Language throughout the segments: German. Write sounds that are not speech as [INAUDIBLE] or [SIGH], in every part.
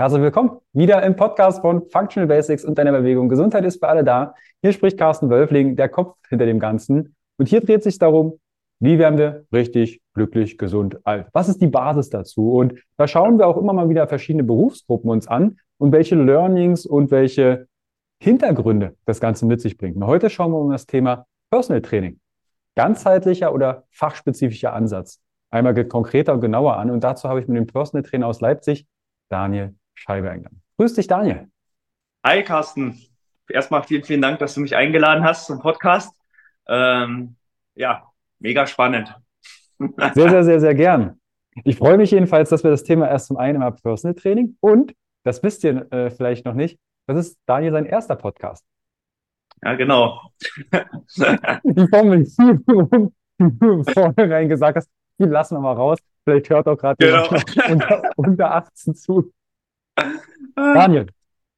Herzlich willkommen wieder im Podcast von Functional Basics und deiner Bewegung. Gesundheit ist für alle da. Hier spricht Carsten Wölfling, der Kopf hinter dem Ganzen. Und hier dreht sich darum, wie werden wir richtig, glücklich, gesund, alt? Was ist die Basis dazu? Und da schauen wir auch immer mal wieder verschiedene Berufsgruppen uns an und welche Learnings und welche Hintergründe das Ganze mit sich bringt. Und heute schauen wir um das Thema Personal Training. Ganzheitlicher oder fachspezifischer Ansatz. Einmal konkreter und genauer an. Und dazu habe ich mit dem Personal Trainer aus Leipzig, Daniel Scheibe eingeladen. Grüß dich, Daniel. Hi, Carsten. Erstmal vielen, vielen Dank, dass du mich eingeladen hast zum Podcast. Ähm, ja, mega spannend. [LAUGHS] Sehr, sehr, sehr, sehr gern. Ich freue mich jedenfalls, dass wir das Thema erst zum einen im Personal Training und, das wisst ihr äh, vielleicht noch nicht, das ist Daniel sein erster Podcast. Ja, genau. Die Formel, die du vornherein gesagt hast, die lassen wir mal raus. Vielleicht hört auch gerade genau. unter, unter 18 zu. Daniel,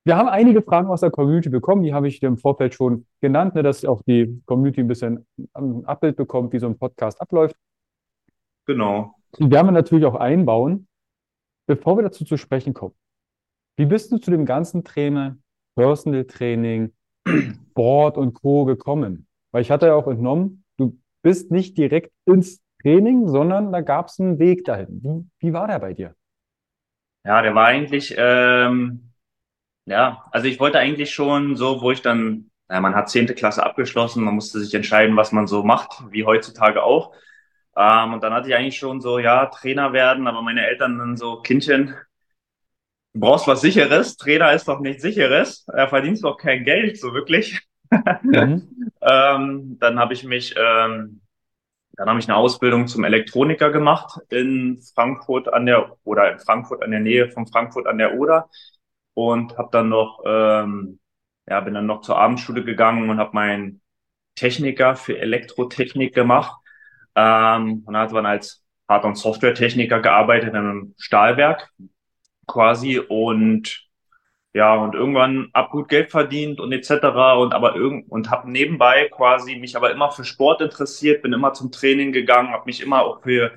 wir haben einige Fragen aus der Community bekommen, die habe ich dir im Vorfeld schon genannt, ne, dass auch die Community ein bisschen ein Abbild bekommt, wie so ein Podcast abläuft. Genau. Die werden wir natürlich auch einbauen. Bevor wir dazu zu sprechen kommen, wie bist du zu dem ganzen Thema Personal Training, Board und Co. gekommen? Weil ich hatte ja auch entnommen, du bist nicht direkt ins Training, sondern da gab es einen Weg dahin. Wie, wie war der bei dir? Ja, der war eigentlich, ähm, ja, also ich wollte eigentlich schon so, wo ich dann, ja, man hat zehnte Klasse abgeschlossen, man musste sich entscheiden, was man so macht, wie heutzutage auch. Ähm, und dann hatte ich eigentlich schon so, ja, Trainer werden, aber meine Eltern dann so, Kindchen, du brauchst was Sicheres, Trainer ist doch nichts Sicheres, er verdienst doch kein Geld, so wirklich. [LAUGHS] Mhm. ähm, dann habe ich mich ähm, dann habe ich eine Ausbildung zum Elektroniker gemacht in Frankfurt an der oder in Frankfurt an der Nähe von Frankfurt an der Oder und habe dann noch ähm, ja bin dann noch zur Abendschule gegangen und habe meinen Techniker für Elektrotechnik gemacht. Ähm, und hat dann als Hard- und Software-Techniker gearbeitet in einem Stahlwerk quasi und ja, und irgendwann ab gut Geld verdient und etc. und aber irgend und habe nebenbei quasi mich aber immer für Sport interessiert, bin immer zum Training gegangen, habe mich immer auch für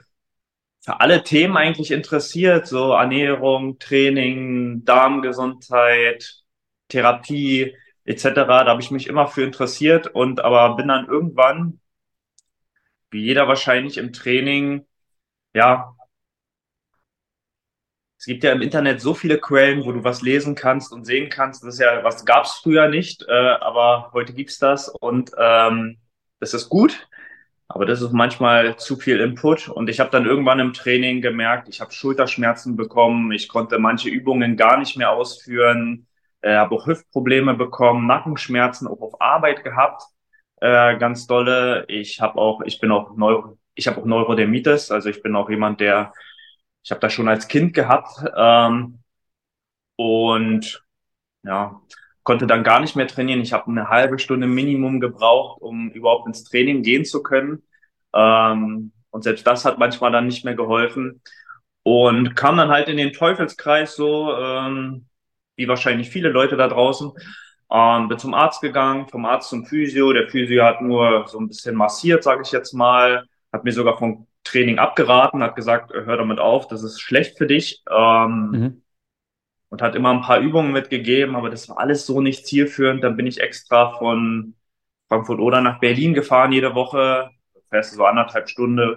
für alle Themen eigentlich interessiert, so Ernährung, Training, Darmgesundheit, Therapie etc. Da habe ich mich immer für interessiert und aber bin dann irgendwann, wie jeder wahrscheinlich im Training, ja, es gibt ja im Internet so viele Quellen, wo du was lesen kannst und sehen kannst. Das ist ja, was gab es früher nicht, äh, aber heute gibt's das und ähm, das ist gut. Aber das ist manchmal zu viel Input. Und ich habe dann irgendwann im Training gemerkt, ich habe Schulterschmerzen bekommen, ich konnte manche Übungen gar nicht mehr ausführen, äh, habe auch Hüftprobleme bekommen, Nackenschmerzen auch auf Arbeit gehabt, äh, ganz dolle. Ich habe auch, ich bin auch Neuro, ich habe auch Neurodermitis, also ich bin auch jemand, der ich habe das schon als Kind gehabt ähm, und ja, konnte dann gar nicht mehr trainieren. Ich habe eine halbe Stunde Minimum gebraucht, um überhaupt ins Training gehen zu können. Ähm, und selbst das hat manchmal dann nicht mehr geholfen. Und kam dann halt in den Teufelskreis so, ähm, wie wahrscheinlich viele Leute da draußen. Ähm, bin zum Arzt gegangen, vom Arzt zum Physio. Der Physio hat nur so ein bisschen massiert, sage ich jetzt mal. Hat mir sogar von Training abgeraten, hat gesagt, hör damit auf, das ist schlecht für dich. Ähm, mhm. Und hat immer ein paar Übungen mitgegeben, aber das war alles so nicht zielführend. Dann bin ich extra von Frankfurt oder nach Berlin gefahren jede Woche, fährst so anderthalb Stunden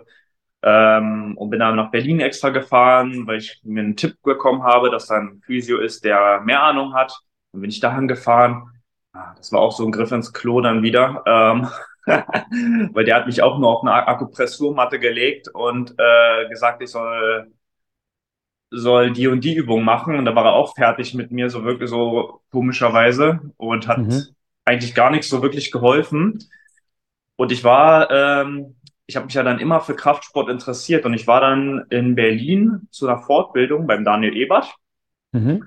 ähm, und bin dann nach Berlin extra gefahren, weil ich mir einen Tipp bekommen habe, dass da ein Physio ist, der mehr Ahnung hat. Dann bin ich dahin gefahren. Ah, das war auch so ein Griff ins Klo dann wieder. Ähm, [LAUGHS] weil der hat mich auch nur auf eine Akupressurmatte gelegt und äh, gesagt, ich soll soll die und die Übung machen und da war er auch fertig mit mir so wirklich so komischerweise und hat mhm. eigentlich gar nichts so wirklich geholfen und ich war ähm, ich habe mich ja dann immer für Kraftsport interessiert und ich war dann in Berlin zu einer Fortbildung beim Daniel Ebert mhm.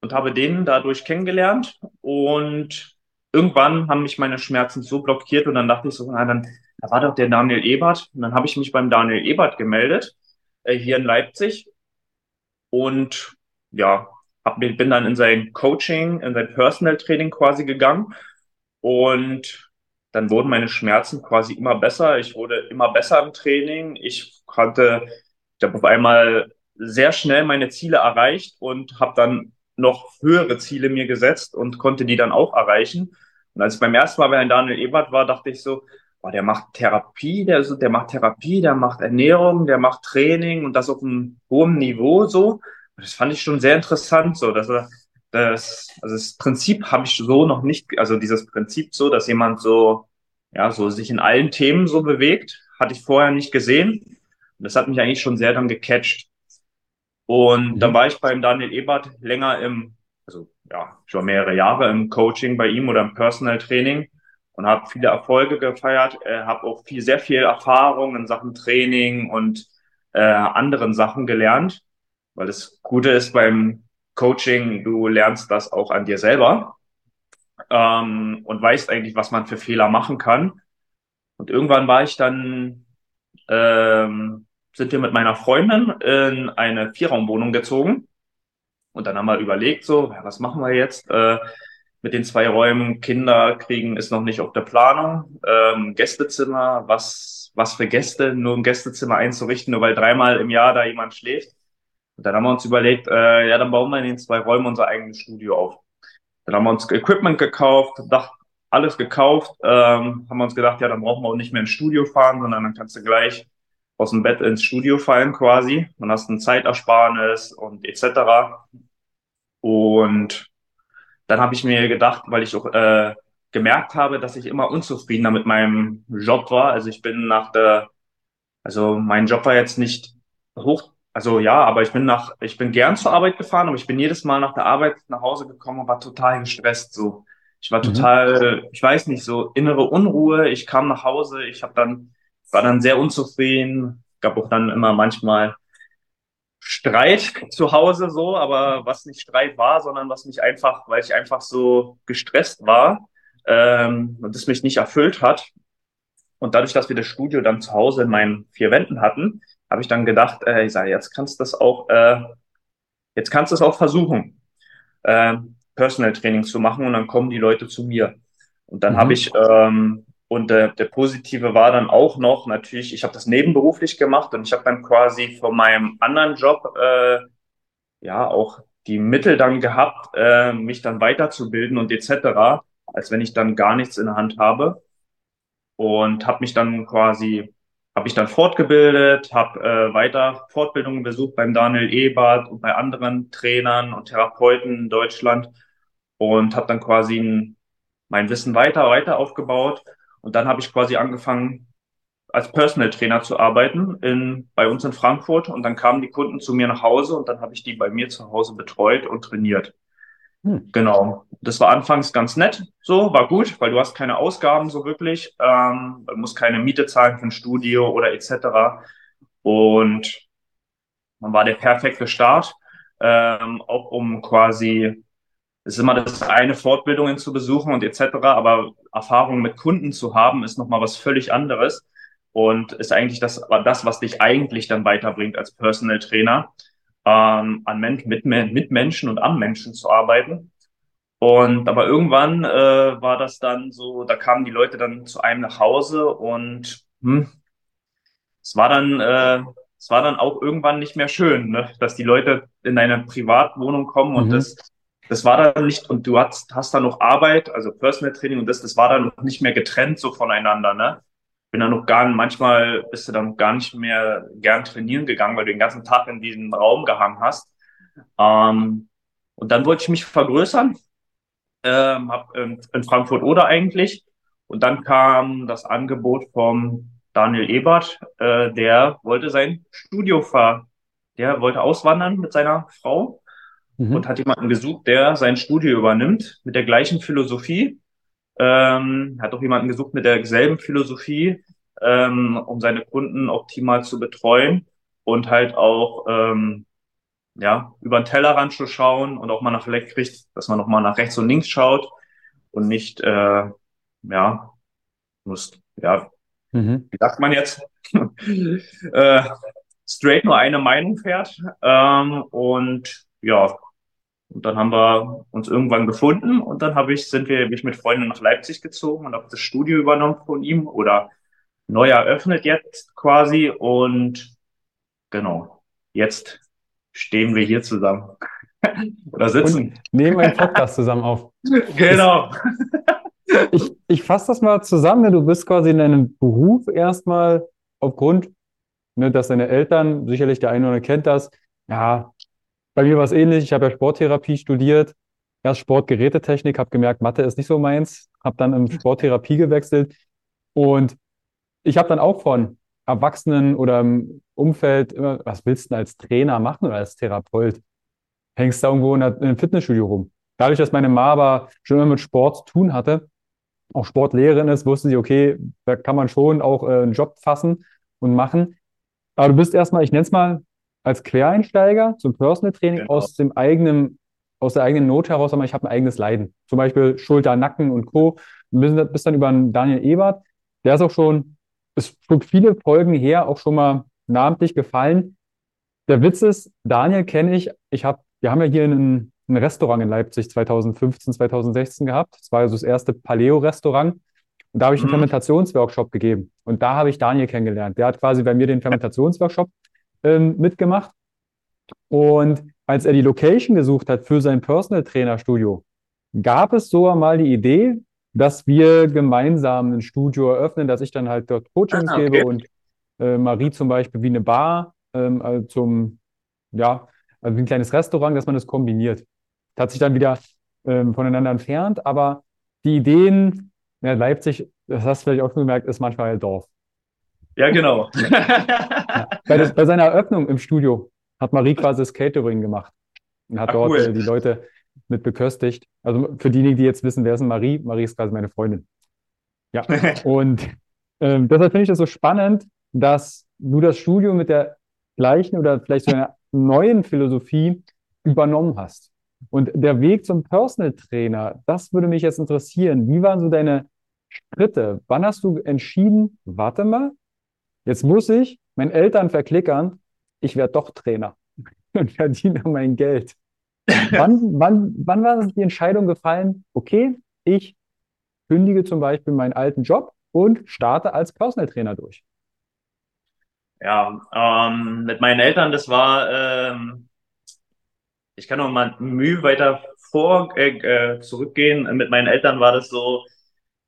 und habe den dadurch kennengelernt und irgendwann haben mich meine Schmerzen so blockiert und dann dachte ich so, na, dann, da war doch der Daniel Ebert. Und dann habe ich mich beim Daniel Ebert gemeldet, äh, hier in Leipzig. Und ja, hab, bin dann in sein Coaching, in sein Personal Training quasi gegangen. Und dann wurden meine Schmerzen quasi immer besser. Ich wurde immer besser im Training. Ich hatte, ich habe auf einmal sehr schnell meine Ziele erreicht und habe dann noch höhere Ziele mir gesetzt und konnte die dann auch erreichen. Und als ich beim ersten Mal bei Herrn Daniel Ebert war, dachte ich so, boah, der macht Therapie, der, der macht Therapie, der macht Ernährung, der macht Training und das auf einem hohen Niveau so. Das fand ich schon sehr interessant, so, dass er das, also das Prinzip habe ich so noch nicht, also dieses Prinzip so, dass jemand so, ja, so sich in allen Themen so bewegt, hatte ich vorher nicht gesehen. Und das hat mich eigentlich schon sehr dann gecatcht. Und mhm. dann war ich beim Daniel Ebert länger im, ja, schon mehrere Jahre im Coaching bei ihm oder im Personal Training und habe viele Erfolge gefeiert, äh, habe auch viel, sehr viel Erfahrung in Sachen Training und äh, anderen Sachen gelernt, weil das Gute ist beim Coaching, du lernst das auch an dir selber ähm, und weißt eigentlich, was man für Fehler machen kann. Und irgendwann war ich dann, ähm, sind wir mit meiner Freundin in eine Vierraumwohnung gezogen. Und dann haben wir überlegt, so, ja, was machen wir jetzt? Äh, mit den zwei Räumen Kinder kriegen ist noch nicht auf der Planung. Ähm, Gästezimmer, was, was für Gäste, nur ein Gästezimmer einzurichten, nur weil dreimal im Jahr da jemand schläft. Und dann haben wir uns überlegt, äh, ja, dann bauen wir in den zwei Räumen unser eigenes Studio auf. Dann haben wir uns Equipment gekauft, Dach, alles gekauft, ähm, haben wir uns gedacht, ja, dann brauchen wir auch nicht mehr ins Studio fahren, sondern dann kannst du gleich aus dem Bett ins Studio fallen quasi. Dann hast du ein Zeitersparnis und etc. Und dann habe ich mir gedacht, weil ich auch äh, gemerkt habe, dass ich immer unzufriedener mit meinem Job war. Also ich bin nach der, also mein Job war jetzt nicht hoch also ja, aber ich bin nach, ich bin gern zur Arbeit gefahren, aber ich bin jedes Mal nach der Arbeit nach Hause gekommen und war total gestresst. So, ich war mhm. total, mhm. ich weiß nicht, so innere Unruhe. Ich kam nach Hause, ich habe dann, war dann sehr unzufrieden. Gab auch dann immer manchmal Streit zu Hause so, aber was nicht Streit war, sondern was mich einfach, weil ich einfach so gestresst war ähm, und es mich nicht erfüllt hat. Und dadurch, dass wir das Studio dann zu Hause in meinen vier Wänden hatten, habe ich dann gedacht, äh, ich sage, jetzt kannst du das auch, äh, jetzt kannst du es auch versuchen, äh, Personal Training zu machen und dann kommen die Leute zu mir. Und dann mhm. habe ich, ähm, und äh, der Positive war dann auch noch, natürlich, ich habe das nebenberuflich gemacht und ich habe dann quasi von meinem anderen Job äh, ja auch die Mittel dann gehabt, äh, mich dann weiterzubilden und etc., als wenn ich dann gar nichts in der Hand habe. Und habe mich dann quasi habe ich dann fortgebildet, habe äh, weiter Fortbildungen besucht beim Daniel Ebert und bei anderen Trainern und Therapeuten in Deutschland und habe dann quasi ein, mein Wissen weiter, weiter aufgebaut. Und dann habe ich quasi angefangen, als Personal Trainer zu arbeiten in, bei uns in Frankfurt. Und dann kamen die Kunden zu mir nach Hause und dann habe ich die bei mir zu Hause betreut und trainiert. Hm. Genau. Das war anfangs ganz nett, so, war gut, weil du hast keine Ausgaben so wirklich, ähm, musst keine Miete zahlen für ein Studio oder etc. Und man war der perfekte Start, ähm, auch um quasi, ist immer das eine, Fortbildungen zu besuchen und etc., aber Erfahrung mit Kunden zu haben, ist nochmal was völlig anderes und ist eigentlich das, das, was dich eigentlich dann weiterbringt als Personal Trainer ähm, an Men mit, mit Menschen und am Menschen zu arbeiten. Und aber irgendwann äh, war das dann so, da kamen die Leute dann zu einem nach Hause und hm, es war dann, äh, es war dann auch irgendwann nicht mehr schön, ne? dass die Leute in deine Privatwohnung kommen und mhm. das, das war dann nicht, und du hast, hast dann noch Arbeit, also Personal Training und das, das war dann noch nicht mehr getrennt so voneinander, ne? bin dann noch gar manchmal bist du dann gar nicht mehr gern trainieren gegangen, weil du den ganzen Tag in diesem Raum gehangen hast. Ähm, und dann wollte ich mich vergrößern, ähm, hab in, in Frankfurt oder eigentlich. Und dann kam das Angebot vom Daniel Ebert, äh, der wollte sein Studio fahren. Der wollte auswandern mit seiner Frau mhm. und hat jemanden gesucht, der sein Studio übernimmt mit der gleichen Philosophie ähm, hat auch jemanden gesucht mit derselben Philosophie, ähm, um seine Kunden optimal zu betreuen und halt auch ähm, ja über den Tellerrand zu schauen und auch mal nach rechts, dass man noch mal nach rechts und links schaut und nicht äh, ja muss ja mhm. wie sagt man jetzt [LAUGHS] äh, straight nur eine Meinung fährt ähm, und ja und dann haben wir uns irgendwann gefunden und dann habe ich, sind wir, bin ich mit Freunden nach Leipzig gezogen und habe das Studio übernommen von ihm oder neu eröffnet jetzt quasi und genau, jetzt stehen wir hier zusammen. [LAUGHS] oder sitzen. Und nehmen einen Podcast zusammen auf. [LAUGHS] Genau. Ich, ich fasse das mal zusammen. Du bist quasi in deinem Beruf erstmal aufgrund, ne, dass deine Eltern, sicherlich der eine oder andere kennt das, ja, bei mir war es ähnlich. Ich habe ja Sporttherapie studiert, erst Sportgerätetechnik, habe gemerkt, Mathe ist nicht so meins, habe dann in Sporttherapie gewechselt und ich habe dann auch von Erwachsenen oder im Umfeld immer, was willst du denn als Trainer machen oder als Therapeut? Hängst da irgendwo in einem Fitnessstudio rum. Dadurch, dass meine Mama aber schon immer mit Sport zu tun hatte, auch Sportlehrerin ist, wusste sie, okay, da kann man schon auch äh, einen Job fassen und machen. Aber du bist erstmal, ich nenne es mal, als Quereinsteiger zum Personal Training genau. aus dem eigenen, aus der eigenen Not heraus, aber ich habe ein eigenes Leiden. Zum Beispiel Schulter, Nacken und Co. Du bist dann über einen Daniel Ebert, der ist auch schon, ist schon viele Folgen her auch schon mal namentlich gefallen. Der Witz ist, Daniel kenne ich, ich habe, wir haben ja hier ein, ein Restaurant in Leipzig 2015, 2016 gehabt. Das war also das erste Paleo-Restaurant. Und da habe ich einen mhm. Fermentationsworkshop gegeben. Und da habe ich Daniel kennengelernt. Der hat quasi bei mir den Fermentationsworkshop ähm, mitgemacht. Und als er die Location gesucht hat für sein Personal Trainer Studio, gab es sogar mal die Idee, dass wir gemeinsam ein Studio eröffnen, dass ich dann halt dort Coachings ah, okay. gebe und äh, Marie zum Beispiel wie eine Bar ähm, also zum, ja, also wie ein kleines Restaurant, dass man das kombiniert. Das hat sich dann wieder ähm, voneinander entfernt, aber die Ideen, ja, Leipzig, das hast du vielleicht auch schon gemerkt, ist manchmal ein Dorf. Ja, genau. [LAUGHS] Bei, das, bei, seiner Eröffnung im Studio hat Marie quasi das Catering gemacht und hat Ach, dort cool. äh, die Leute mit beköstigt. Also für diejenigen, die jetzt wissen, wer ist Marie? Marie ist quasi meine Freundin. Ja. [LAUGHS] und ähm, deshalb finde ich das so spannend, dass du das Studio mit der gleichen oder vielleicht so einer neuen Philosophie übernommen hast. Und der Weg zum Personal Trainer, das würde mich jetzt interessieren. Wie waren so deine Schritte? Wann hast du entschieden, warte mal, Jetzt muss ich meinen Eltern verklickern, ich werde doch Trainer [LAUGHS] und verdiene mein Geld. [LAUGHS] wann, wann, wann war die Entscheidung gefallen, okay, ich kündige zum Beispiel meinen alten Job und starte als Personal Trainer durch? Ja, ähm, mit meinen Eltern, das war, ähm, ich kann noch mal Mühe weiter vor äh, äh, zurückgehen. Mit meinen Eltern war das so,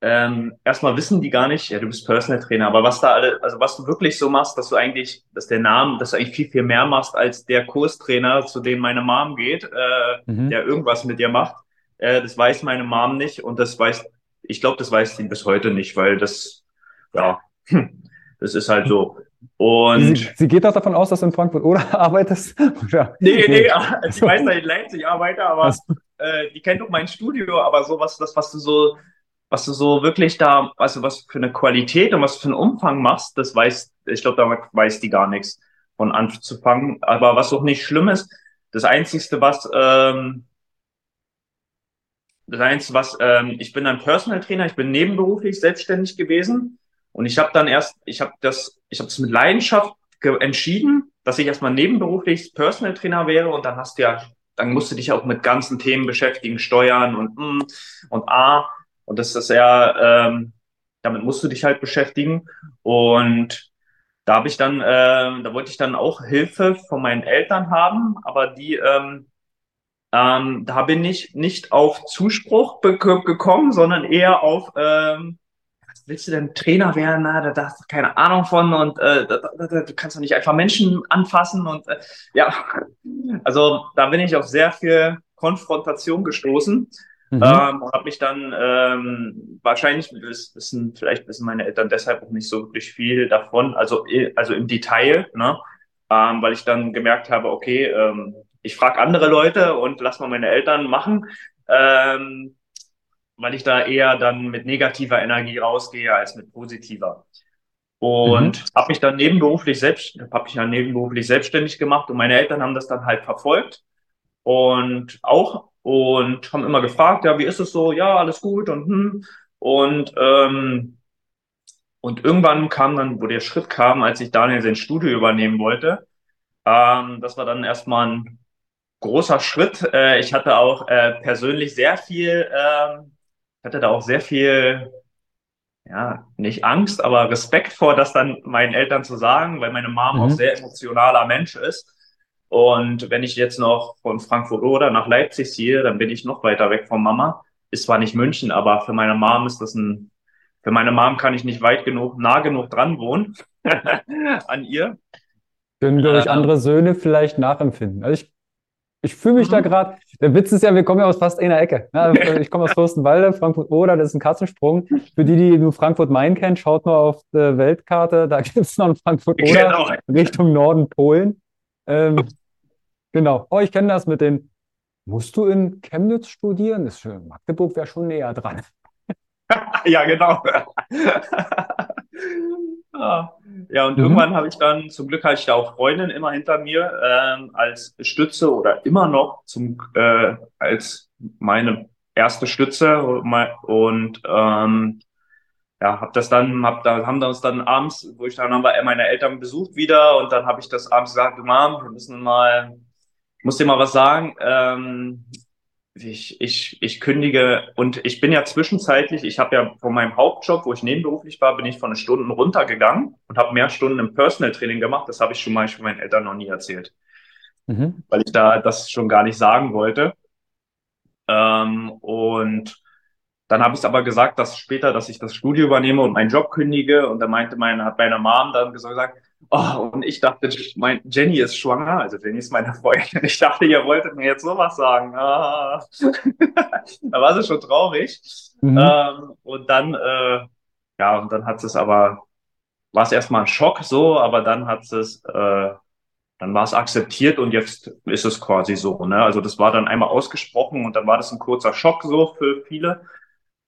ähm, erstmal wissen die gar nicht, ja, du bist Personal Trainer, aber was da alle, also was du wirklich so machst, dass du eigentlich, dass der Name, dass du eigentlich viel, viel mehr machst als der Kurstrainer, zu dem meine Mom geht, äh, mhm. der irgendwas mit dir macht, äh, das weiß meine Mom nicht und das weiß, ich glaube, das weiß sie bis heute nicht, weil das, ja, das ist halt so. Und sie, sie geht auch davon aus, dass du in Frankfurt oder [LAUGHS] arbeitest? Oder? Nee, nee, nee, ich weiß, dass ich in Leipzig arbeite, aber äh, die kennt doch mein Studio, aber so was, das, was du so, was du so wirklich da, also was für eine Qualität und was für einen Umfang machst, das weiß, ich glaube, da weiß die gar nichts von anzufangen. Aber was auch nicht schlimm ist, das Einzigste, was, ähm, das Einzige, was, ähm, ich bin ein Personal Trainer, ich bin nebenberuflich selbstständig gewesen und ich habe dann erst, ich habe das, ich habe das mit Leidenschaft entschieden, dass ich erstmal nebenberuflich Personal Trainer wäre und dann hast du ja, dann musst du dich auch mit ganzen Themen beschäftigen, Steuern und mm, und A. Und das ist ja, ähm, damit musst du dich halt beschäftigen. Und da habe ich dann, äh, da wollte ich dann auch Hilfe von meinen Eltern haben, aber die, ähm, ähm, da bin ich nicht auf Zuspruch gekommen, sondern eher auf, ähm, willst du denn Trainer werden? Na, da, da hast du keine Ahnung von und äh, da, da, da, du kannst doch nicht einfach Menschen anfassen und äh, ja, also da bin ich auf sehr viel Konfrontation gestoßen. Mhm. Ähm, und habe mich dann ähm, wahrscheinlich wissen vielleicht wissen meine Eltern deshalb auch nicht so wirklich viel davon, also also im Detail, ne? Ähm, weil ich dann gemerkt habe, okay, ähm, ich frage andere Leute und lass mal meine Eltern machen, ähm, weil ich da eher dann mit negativer Energie rausgehe als mit positiver. Und mhm. habe mich dann nebenberuflich selbst, habe mich dann nebenberuflich selbstständig gemacht und meine Eltern haben das dann halt verfolgt und auch und haben immer gefragt, ja, wie ist es so? Ja, alles gut und hm. Und ähm, und irgendwann kam dann, wo der Schritt kam, als ich Daniel sein Studio übernehmen wollte, ähm, das war dann erstmal ein großer Schritt. Äh, ich hatte auch äh, persönlich sehr viel, äh, hatte da auch sehr viel, ja, nicht Angst, aber Respekt vor, das dann meinen Eltern zu sagen, weil meine Mom mhm. auch sehr emotionaler Mensch ist. Und wenn ich jetzt noch von Frankfurt oder nach Leipzig ziehe, dann bin ich noch weiter weg von Mama. Ist zwar nicht München, aber für meine Mom ist das ein, für meine Mom kann ich nicht weit genug, nah genug dran wohnen [LAUGHS] an ihr. Können, glaube ich, andere Söhne vielleicht nachempfinden. Also ich, ich fühle mich da Mhm. gerade. Der Witz ist ja, wir kommen ja aus fast einer Ecke. Ja, [LAUGHS] ich komme aus Fürstenwalde, Frankfurt-Oder, das ist ein Katzensprung. Für die, die nur Frankfurt-Main kennen, schaut mal auf der Weltkarte, da [LAUGHS] gibt es noch ein Frankfurt-Oder Genau. Richtung Norden Polen. Ähm, genau. Oh, ich kenne das mit den. Musst du in Chemnitz studieren? Das ist für Magdeburg wäre schon näher dran. [LAUGHS] Ja, genau. [LAUGHS] Ah. Ja, und Mhm. irgendwann habe ich dann, zum Glück hatte ich da auch Freundin immer hinter mir, ähm, als Stütze oder immer noch zum, äh, als meine erste Stütze und ähm, ja, hab das dann, hab da, haben wir uns dann abends, wo ich dann haben wir meine Eltern besucht wieder und dann habe ich das abends gesagt, du Mom, wir müssen mal, ich muss dir mal was sagen, ähm, ich, ich, ich kündige und ich bin ja zwischenzeitlich, ich habe ja von meinem Hauptjob, wo ich nebenberuflich war, bin ich von den Stunden runtergegangen und habe mehr Stunden im Personal Training gemacht. Das habe ich schon mal ich meinen Eltern noch nie erzählt, Mhm. weil ich da das schon gar nicht sagen wollte. Ähm, und dann habe ich aber gesagt, dass später, dass ich das Studio übernehme und meinen Job kündige. Und da meinte meine, hat meine Mom dann gesagt, oh, und ich dachte, mein, Jenny ist schwanger, also Jenny ist meine Freundin. Ich dachte, ihr wolltet mir jetzt sowas sagen. Ah. [LAUGHS] da war sie schon traurig. Mhm. Ähm, und dann, äh, ja, und dann hat es aber, war es erstmal ein Schock so, aber dann hat es, äh, dann war es akzeptiert und jetzt ist es quasi so, ne? Also das war dann einmal ausgesprochen und dann war das ein kurzer Schock so für viele.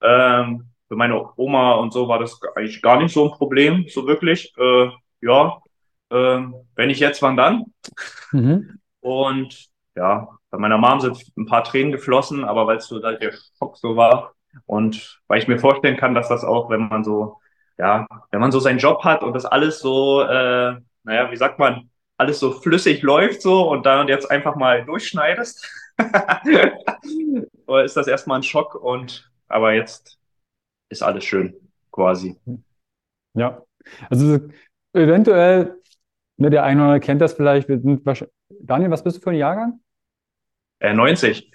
Ähm, für meine Oma und so war das eigentlich gar nicht so ein Problem, so wirklich. Äh, ja, ähm, wenn ich jetzt, wann dann? Mhm. Und ja, bei meiner Mom sind ein paar Tränen geflossen, aber weil es so da der Schock so war und weil ich mir vorstellen kann, dass das auch, wenn man so, ja, wenn man so seinen Job hat und das alles so, äh, naja, wie sagt man, alles so flüssig läuft so und da und jetzt einfach mal durchschneidest, [LAUGHS] ist das erstmal ein Schock und aber jetzt ist alles schön, quasi. Ja, also eventuell, ne, der eine oder andere kennt das vielleicht. Wir sind Daniel, was bist du für ein Jahrgang? Äh, 90.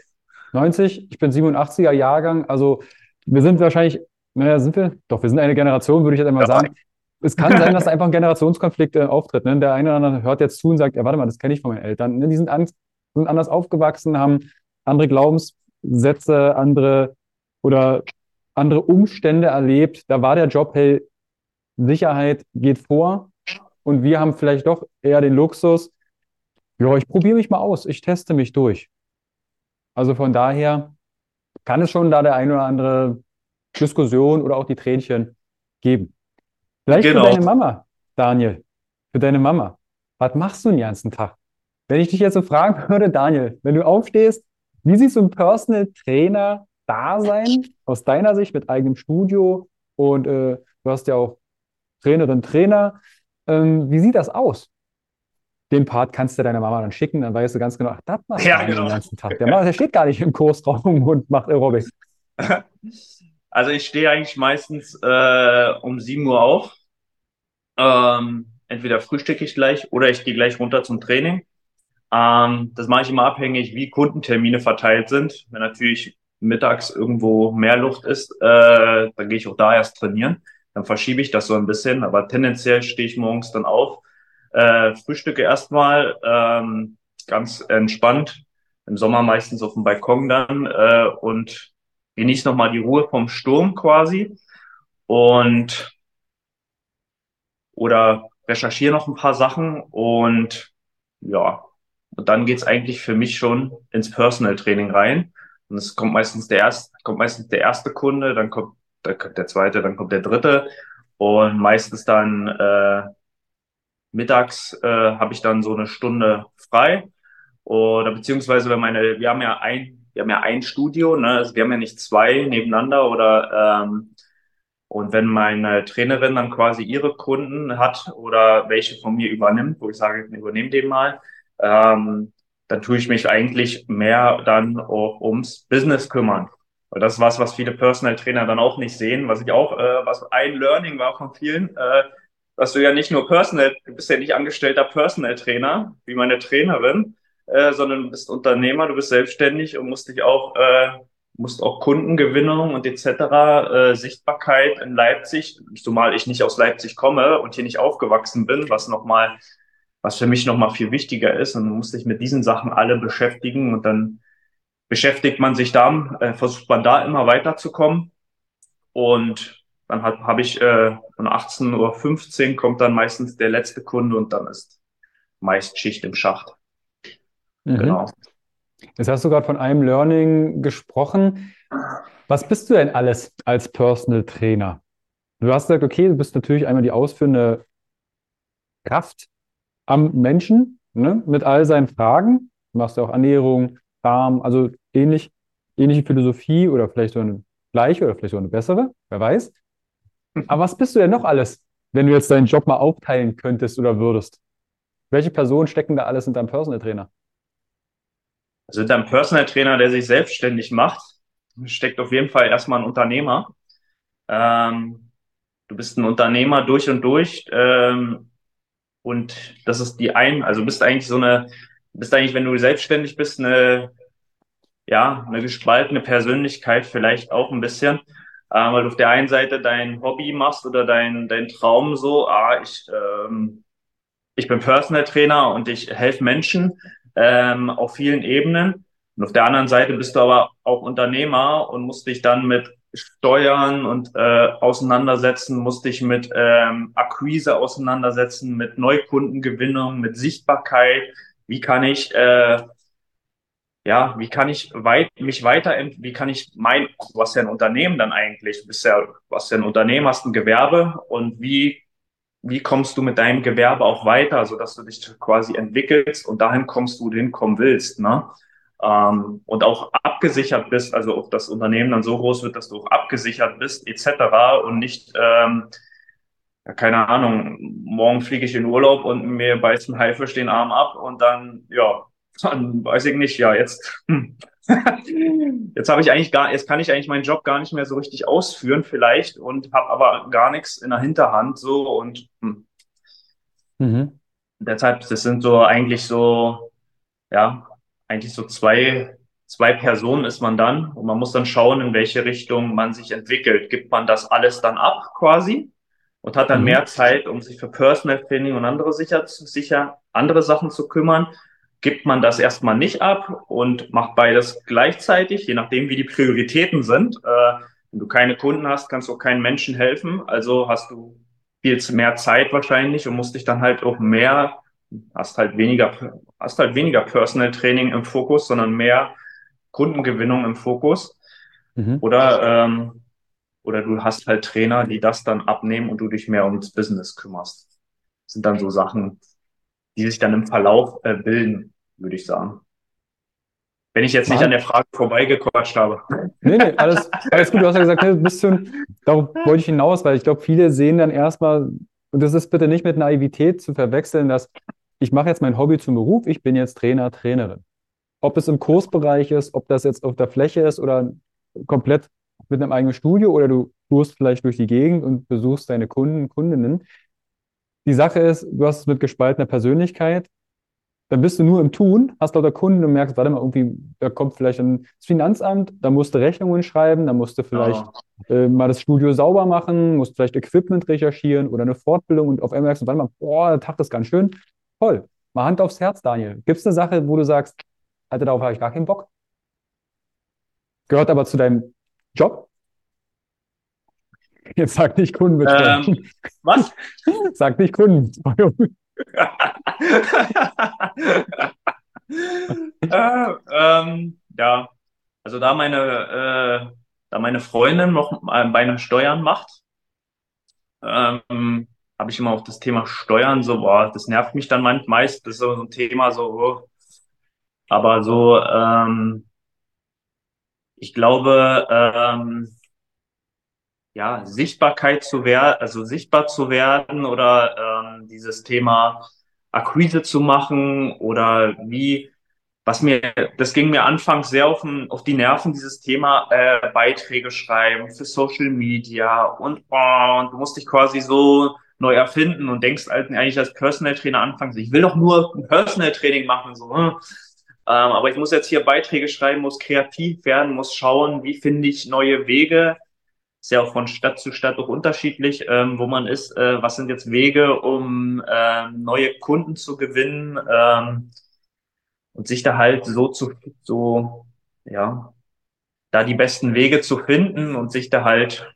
90, ich bin 87er Jahrgang. Also wir sind wahrscheinlich, naja, sind wir? Doch, wir sind eine Generation, würde ich jetzt einmal Ja. sagen. Es kann sein, dass da einfach ein Generationskonflikt äh, auftritt. Ne? Der eine oder andere hört jetzt zu und sagt, ja, warte mal, das kenne ich von meinen Eltern. Ne? Die sind, an, sind anders aufgewachsen, haben andere Glaubenssätze, andere oder andere Umstände erlebt. Da war der Job, hey, Sicherheit geht vor. Und wir haben vielleicht doch eher den Luxus, ja, ich probiere mich mal aus, ich teste mich durch. Also von daher kann es schon da der eine oder andere Diskussion oder auch die Tränchen geben. Vielleicht für Genau. deine Mama, Daniel, für deine Mama. Was machst du den ganzen Tag? Wenn ich dich jetzt so fragen [LAUGHS] würde, Daniel, wenn du aufstehst, wie sieht so ein Personal Trainer Dasein aus deiner Sicht mit eigenem Studio und äh, du hast ja auch Trainerin, Trainer, ähm, wie sieht das aus? Den Part kannst du deiner Mama dann schicken, dann weißt du ganz genau, ach, das macht Ja, genau. den ganzen Tag. Der, macht, der steht gar nicht im Kursraum [LAUGHS] und macht Aerobic. [LAUGHS] Also ich stehe eigentlich meistens äh, um 7 Uhr auf. Ähm, entweder frühstücke ich gleich oder ich gehe gleich runter zum Training. Ähm, das mache ich immer abhängig, wie Kundentermine verteilt sind. Wenn natürlich mittags irgendwo mehr Luft ist, äh, dann gehe ich auch da erst trainieren. Dann verschiebe ich das so ein bisschen, aber tendenziell stehe ich morgens dann auf, äh, frühstücke erstmal ähm, ganz entspannt, im Sommer meistens auf dem Balkon dann äh, und genieße nochmal die Ruhe vom Sturm quasi und oder recherchiere noch ein paar Sachen und ja, und dann geht's eigentlich für mich schon ins Personal Training rein. Und es kommt meistens der erste, kommt meistens der erste Kunde, dann kommt, dann kommt der zweite, dann kommt der dritte. Und meistens dann äh, mittags äh, habe ich dann so eine Stunde frei. Oder beziehungsweise wenn meine, wir haben ja ein, wir haben ja ein Studio, ne, also wir haben ja nicht zwei nebeneinander oder ähm, und wenn meine Trainerin dann quasi ihre Kunden hat oder welche von mir übernimmt, wo ich sage, übernehme den mal, ähm, dann tue ich mich eigentlich mehr dann auch ums Business kümmern. Weil das ist was, was viele Personal Trainer dann auch nicht sehen, was ich auch, äh, was ein Learning war von vielen. Äh, dass du ja nicht nur Personal, du bist ja nicht angestellter Personal Trainer, wie meine Trainerin, äh, sondern du bist Unternehmer, du bist selbstständig und musst dich auch, äh, musst auch Kundengewinnung und etc. Äh, Sichtbarkeit in Leipzig, zumal ich nicht aus Leipzig komme und hier nicht aufgewachsen bin, was nochmal, was für mich nochmal viel wichtiger ist und du musst dich mit diesen Sachen alle beschäftigen und dann beschäftigt man sich da, äh, versucht man da immer weiterzukommen und dann habe hab ich äh, um 18.15 Uhr kommt dann meistens der letzte Kunde und dann ist meist Schicht im Schacht. Mhm. Genau. Jetzt hast du gerade von einem Learning gesprochen. Was bist du denn alles als Personal Trainer? Du hast gesagt, okay, du bist natürlich einmal die ausführende Kraft am Menschen, ne, mit all seinen Fragen. Du machst ja auch Ernährung, Farm, also ähnlich, ähnliche Philosophie oder vielleicht so eine gleiche oder vielleicht so eine bessere, wer weiß. [LAUGHS] Aber was bist du denn noch alles, wenn du jetzt deinen Job mal aufteilen könntest oder würdest? Welche Personen stecken da alles in deinem Personal Trainer? Also in deinem Personal Trainer, der sich selbstständig macht, steckt auf jeden Fall erstmal ein Unternehmer. Ähm, du bist ein Unternehmer durch und durch. Ähm, und das ist die ein, also bist eigentlich so eine, bist eigentlich, wenn du selbstständig bist, eine, ja, eine gespaltene Persönlichkeit vielleicht auch ein bisschen äh, weil du auf der einen Seite dein Hobby machst oder dein, dein Traum so, ah, ich, ähm, ich bin Personal Trainer und ich helfe Menschen ähm, auf vielen Ebenen. Und auf der anderen Seite bist du aber auch Unternehmer und musst dich dann mit Steuern und äh, auseinandersetzen, musst dich mit ähm, Akquise auseinandersetzen, mit Neukundengewinnung, mit Sichtbarkeit. Wie kann ich äh, ja, wie kann ich weit, mich weiter, wie kann ich mein, hast ja ein Unternehmen dann eigentlich, du bist ja, hast ja ein Unternehmen, hast ein Gewerbe und wie, wie kommst du mit deinem Gewerbe auch weiter, so dass du dich quasi entwickelst und dahin kommst, wo du hinkommen willst, ne? Ähm, und auch abgesichert bist, also ob das Unternehmen dann so groß wird, dass du auch abgesichert bist, etc. und nicht, ähm, ja, keine Ahnung, morgen fliege ich in Urlaub und mir beißt ein Haifisch den Arm ab und dann, ja, [LAUGHS] dann weiß ich nicht, ja, jetzt, [LAUGHS] jetzt habe ich eigentlich gar, jetzt kann ich eigentlich meinen Job gar nicht mehr so richtig ausführen vielleicht und habe aber gar nichts in der Hinterhand so und hm. mhm. deshalb, das sind so eigentlich so, ja, eigentlich so zwei, zwei Personen ist man dann und man muss dann schauen, in welche Richtung man sich entwickelt. Gibt man das alles dann ab quasi und hat dann mhm. mehr Zeit, um sich für Personal Training und andere sicher, sicher andere Sachen zu kümmern gibt man das erstmal nicht ab und macht beides gleichzeitig, je nachdem, wie die Prioritäten sind. Äh, wenn du keine Kunden hast, kannst du auch keinen Menschen helfen. Also hast du viel mehr Zeit wahrscheinlich und musst dich dann halt auch mehr, hast halt weniger, hast halt weniger Personal Training im Fokus, sondern mehr Kundengewinnung im Fokus. Mhm. Oder, ähm, oder du hast halt Trainer, die das dann abnehmen und du dich mehr ums Business kümmerst. Das sind dann so Sachen, die sich dann im Verlauf äh, bilden würde ich sagen. Wenn ich jetzt nicht an der Frage vorbeigequatscht habe. Nee, nee, alles, alles gut. Du hast ja gesagt, ein bisschen, darauf wollte ich hinaus, weil ich glaube, viele sehen dann erstmal, und das ist bitte nicht mit Naivität zu verwechseln, dass ich mache jetzt mein Hobby zum Beruf, ich bin jetzt Trainer, Trainerin. Ob es im Kursbereich ist, ob das jetzt auf der Fläche ist oder komplett mit einem eigenen Studio oder du tourst vielleicht durch die Gegend und besuchst deine Kunden, Kundinnen. Die Sache ist, du hast es mit gespaltener Persönlichkeit dann bist du nur im Tun, hast lauter Kunden und merkst, warte mal, irgendwie, da kommt vielleicht ein Finanzamt, da musst du Rechnungen schreiben, da musst du vielleicht oh. äh, mal das Studio sauber machen, musst vielleicht Equipment recherchieren oder eine Fortbildung und auf einmal merkst du, warte mal, boah, der Tag ist ganz schön. Toll. Mal Hand aufs Herz, Daniel. Gibt es eine Sache, wo du sagst, Alter, darauf habe ich gar keinen Bock? Gehört aber zu deinem Job? [LAUGHS] Jetzt sag nicht Kundenbetreuung. Ähm, was? [LAUGHS] sag nicht Kundenbetreuung. [LAUGHS] äh, ähm, ja, also da meine, äh, da meine Freundin noch bei einem Steuern macht, ähm, habe ich immer auf das Thema Steuern so, boah, das nervt mich dann meist, das ist so ein Thema so, oh. aber so, ähm, ich glaube, ähm, ja, Sichtbarkeit zu werden, also sichtbar zu werden oder ähm, dieses Thema Akquise zu machen oder wie, was mir, das ging mir anfangs sehr auf, den, auf die Nerven, dieses Thema äh, Beiträge schreiben für Social Media und, oh, und du musst dich quasi so neu erfinden und denkst halt eigentlich als Personal Trainer anfangen, ich will doch nur ein Personal Training machen, so. Hm. Ähm, aber ich muss jetzt hier Beiträge schreiben, muss kreativ werden, muss schauen, wie finde ich neue Wege. Ist ja auch von Stadt zu Stadt auch unterschiedlich, ähm, wo man ist. Äh, was sind jetzt Wege, um äh, neue Kunden zu gewinnen ähm, und sich da halt so zu, so, ja, da die besten Wege zu finden und sich da halt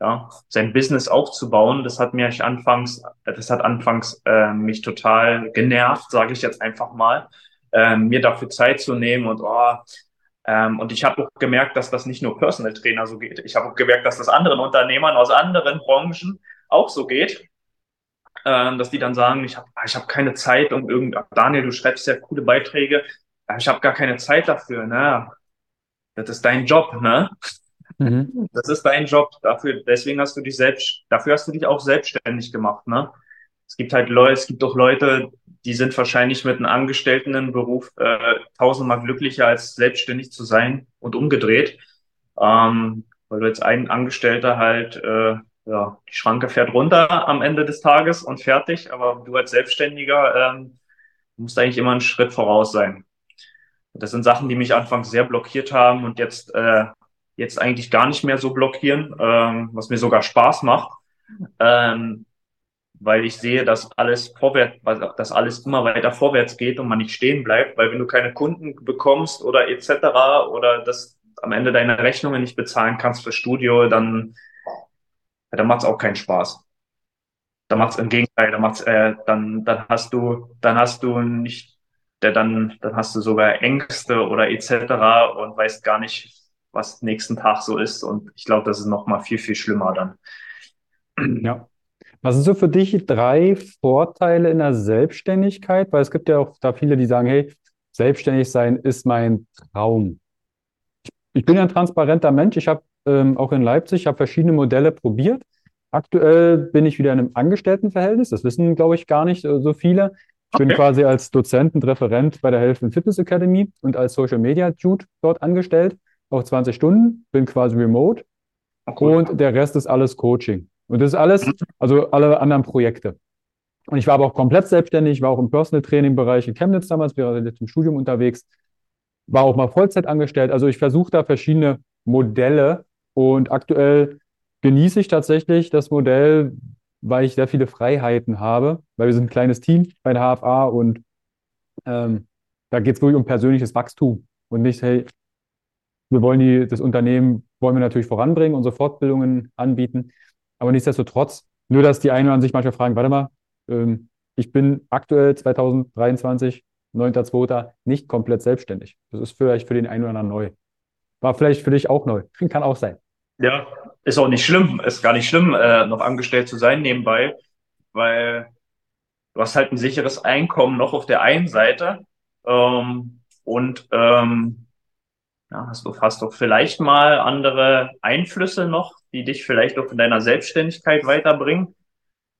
ja, sein Business aufzubauen, das hat mir anfangs, das hat anfangs äh, mich total genervt, sage ich jetzt einfach mal, äh, mir dafür Zeit zu nehmen und oh, ähm, und ich habe auch gemerkt, dass das nicht nur Personal Trainer so geht. Ich habe auch gemerkt, dass das anderen Unternehmern aus anderen Branchen auch so geht, ähm, dass die dann sagen, ich habe ich hab keine Zeit, um irgend Daniel, du schreibst ja coole Beiträge, ich habe gar keine Zeit dafür. Ne? Das ist dein Job, ne? Mhm. Das ist dein Job. Dafür, deswegen hast du dich selbst, dafür hast du dich auch selbstständig gemacht, ne? Es gibt halt Leute, es gibt auch Leute, die sind wahrscheinlich mit einem Angestelltenberuf äh, tausendmal glücklicher als selbstständig zu sein und umgedreht. Ähm, weil du jetzt ein Angestellter halt, äh, ja, die Schranke fährt runter am Ende des Tages und fertig, aber du als Selbstständiger ähm, musst eigentlich immer einen Schritt voraus sein. Das sind Sachen, die mich anfangs sehr blockiert haben und jetzt, äh, jetzt eigentlich gar nicht mehr so blockieren, ähm, was mir sogar Spaß macht. Ähm, weil ich sehe, dass alles vorwärts, dass alles immer weiter vorwärts geht und man nicht stehen bleibt, weil wenn du keine Kunden bekommst oder etc. oder das am Ende deine Rechnungen nicht bezahlen kannst für Studio, dann, ja, dann macht es auch keinen Spaß. Da macht es im Gegenteil, dann macht's, äh, dann, dann hast du, dann hast du nicht, der dann, dann hast du sogar Ängste oder etc. und weißt gar nicht, was nächsten Tag so ist. Und ich glaube, das ist noch mal viel, viel schlimmer dann. Ja, was sind so für dich drei Vorteile in der Selbstständigkeit? Weil es gibt ja auch da viele, die sagen, hey, selbstständig sein ist mein Traum. Ich, ich bin ja ein transparenter Mensch. Ich habe ähm, auch in Leipzig, habe verschiedene Modelle probiert. Aktuell bin ich wieder in einem Angestelltenverhältnis. Das wissen, glaube ich, gar nicht so viele. Ich bin quasi als Dozent und Referent bei der Health and Fitness Academy und als Social Media Dude dort angestellt. Auch 20 Stunden, bin quasi remote. Okay. Und der Rest ist alles Coaching. Und das ist alles, mhm. also alle anderen Projekte. Und ich war aber auch komplett selbstständig, war auch im Personal Training Bereich in Chemnitz damals, wäre jetzt im Studium unterwegs, war auch mal Vollzeit angestellt. Also ich versuche da verschiedene Modelle und aktuell genieße ich tatsächlich das Modell, weil ich sehr viele Freiheiten habe, weil wir sind ein kleines Team bei der HFA und ähm, da geht es wirklich um persönliches Wachstum und nicht, hey, wir wollen die, das Unternehmen wollen wir natürlich voranbringen, unsere Fortbildungen anbieten. Aber nichtsdestotrotz, nur dass die einen oder sich manchmal fragen, warte mal, ähm, ich bin aktuell 2023, 9.2. nicht komplett selbstständig. Das ist vielleicht für den einen oder anderen neu. War vielleicht für dich auch neu. [LAUGHS] Kann auch sein. Ja, ist auch nicht schlimm. Ist gar nicht schlimm, äh, noch angestellt zu sein nebenbei, weil du hast halt ein sicheres Einkommen noch auf der einen Seite ähm, und ähm, ja, hast du hast doch vielleicht mal andere Einflüsse noch, die dich vielleicht auch in deiner Selbstständigkeit weiterbringen.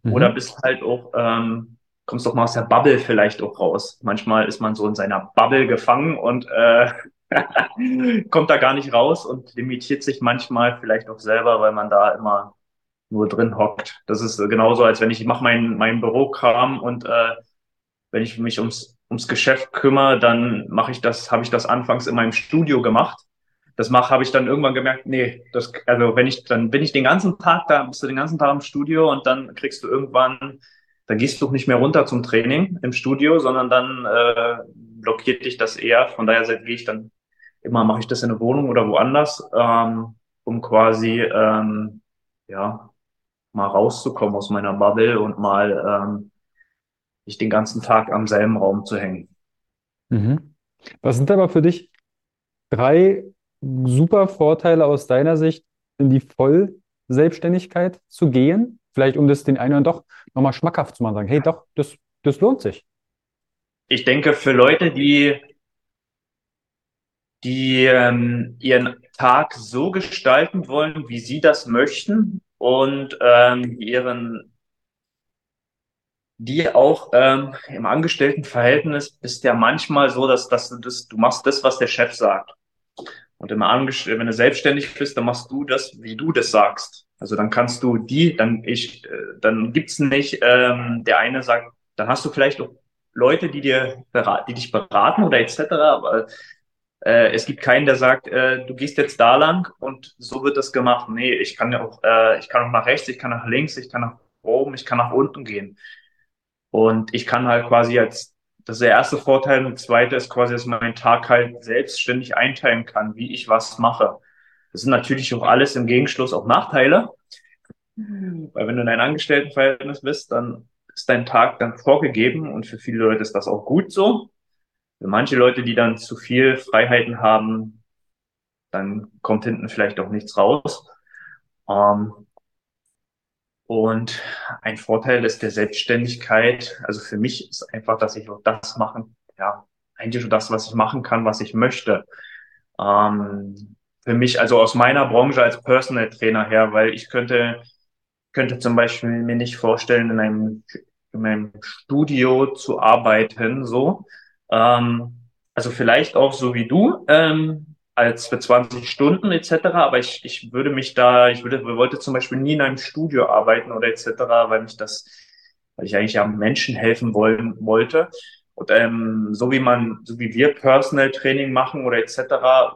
Mhm. Oder bist halt auch, ähm, kommst doch mal aus der Bubble vielleicht auch raus. Manchmal ist man so in seiner Bubble gefangen und äh, [LAUGHS] kommt da gar nicht raus und limitiert sich manchmal vielleicht auch selber, weil man da immer nur drin hockt. Das ist genauso, als wenn ich, mache meinen mein Bürokram und äh, wenn ich mich ums, ums Geschäft kümmere, dann mache ich das, habe ich das anfangs in meinem Studio gemacht das mache, habe ich dann irgendwann gemerkt, nee, das, also wenn ich, dann bin ich den ganzen Tag da, bist du den ganzen Tag im Studio und dann kriegst du irgendwann, dann gehst du nicht mehr runter zum Training im Studio, sondern dann äh, blockiert dich das eher. Von daher gehe ich dann immer, mache ich das in der Wohnung oder woanders, ähm, um quasi ähm, ja mal rauszukommen aus meiner Bubble und mal ähm, nicht den ganzen Tag am selben Raum zu hängen. Mhm. Was sind aber für dich drei super Vorteile aus deiner Sicht, in die Vollselbstständigkeit zu gehen? Vielleicht, um das den einen doch nochmal schmackhaft zu machen, sagen, hey, doch, das, das lohnt sich. Ich denke, für Leute, die, die ähm, ihren Tag so gestalten wollen, wie sie das möchten und ähm, ihren die auch ähm, im Angestelltenverhältnis ist ja manchmal so, dass, dass du das, du machst das, was der Chef sagt. Und immer angestellt, wenn du selbstständig bist, dann machst du das, wie du das sagst. Also dann kannst du die, dann ich, äh, dann gibt's nicht, ähm, der eine sagt, dann hast du vielleicht auch Leute, die dir die dich beraten oder etc. Aber äh, es gibt keinen, der sagt, äh, du gehst jetzt da lang und so wird das gemacht. Nee, ich kann ja auch, äh, ich kann auch nach rechts, ich kann nach links, ich kann nach oben, ich kann nach unten gehen. Und ich kann halt quasi als, das ist der erste Vorteil. Und zweite ist quasi, dass man meinen Tag halt selbstständig einteilen kann, wie ich was mache. Das sind natürlich auch alles im Gegenschluss auch Nachteile. Weil wenn du in einem Angestelltenverhältnis bist, dann ist dein Tag dann vorgegeben und für viele Leute ist das auch gut so. Für manche Leute, die dann zu viel Freiheiten haben, dann kommt hinten vielleicht auch nichts raus. Ähm, und ein Vorteil ist der Selbstständigkeit. Also für mich ist einfach, dass ich auch das machen, ja, eigentlich schon das, was ich machen kann, was ich möchte. Ähm, für mich, also aus meiner Branche als Personal Trainer her, weil ich könnte, könnte zum Beispiel mir nicht vorstellen, in einem, in einem Studio zu arbeiten, so. Ähm, also vielleicht auch so wie du, ähm, als für 20 Stunden etc. Aber ich, ich würde mich da, ich würde, wollte zum Beispiel nie in einem Studio arbeiten oder etc., weil mich das, weil ich eigentlich ja Menschen helfen wollen, wollte. Und ähm, so wie man, so wie wir Personal Training machen oder etc.,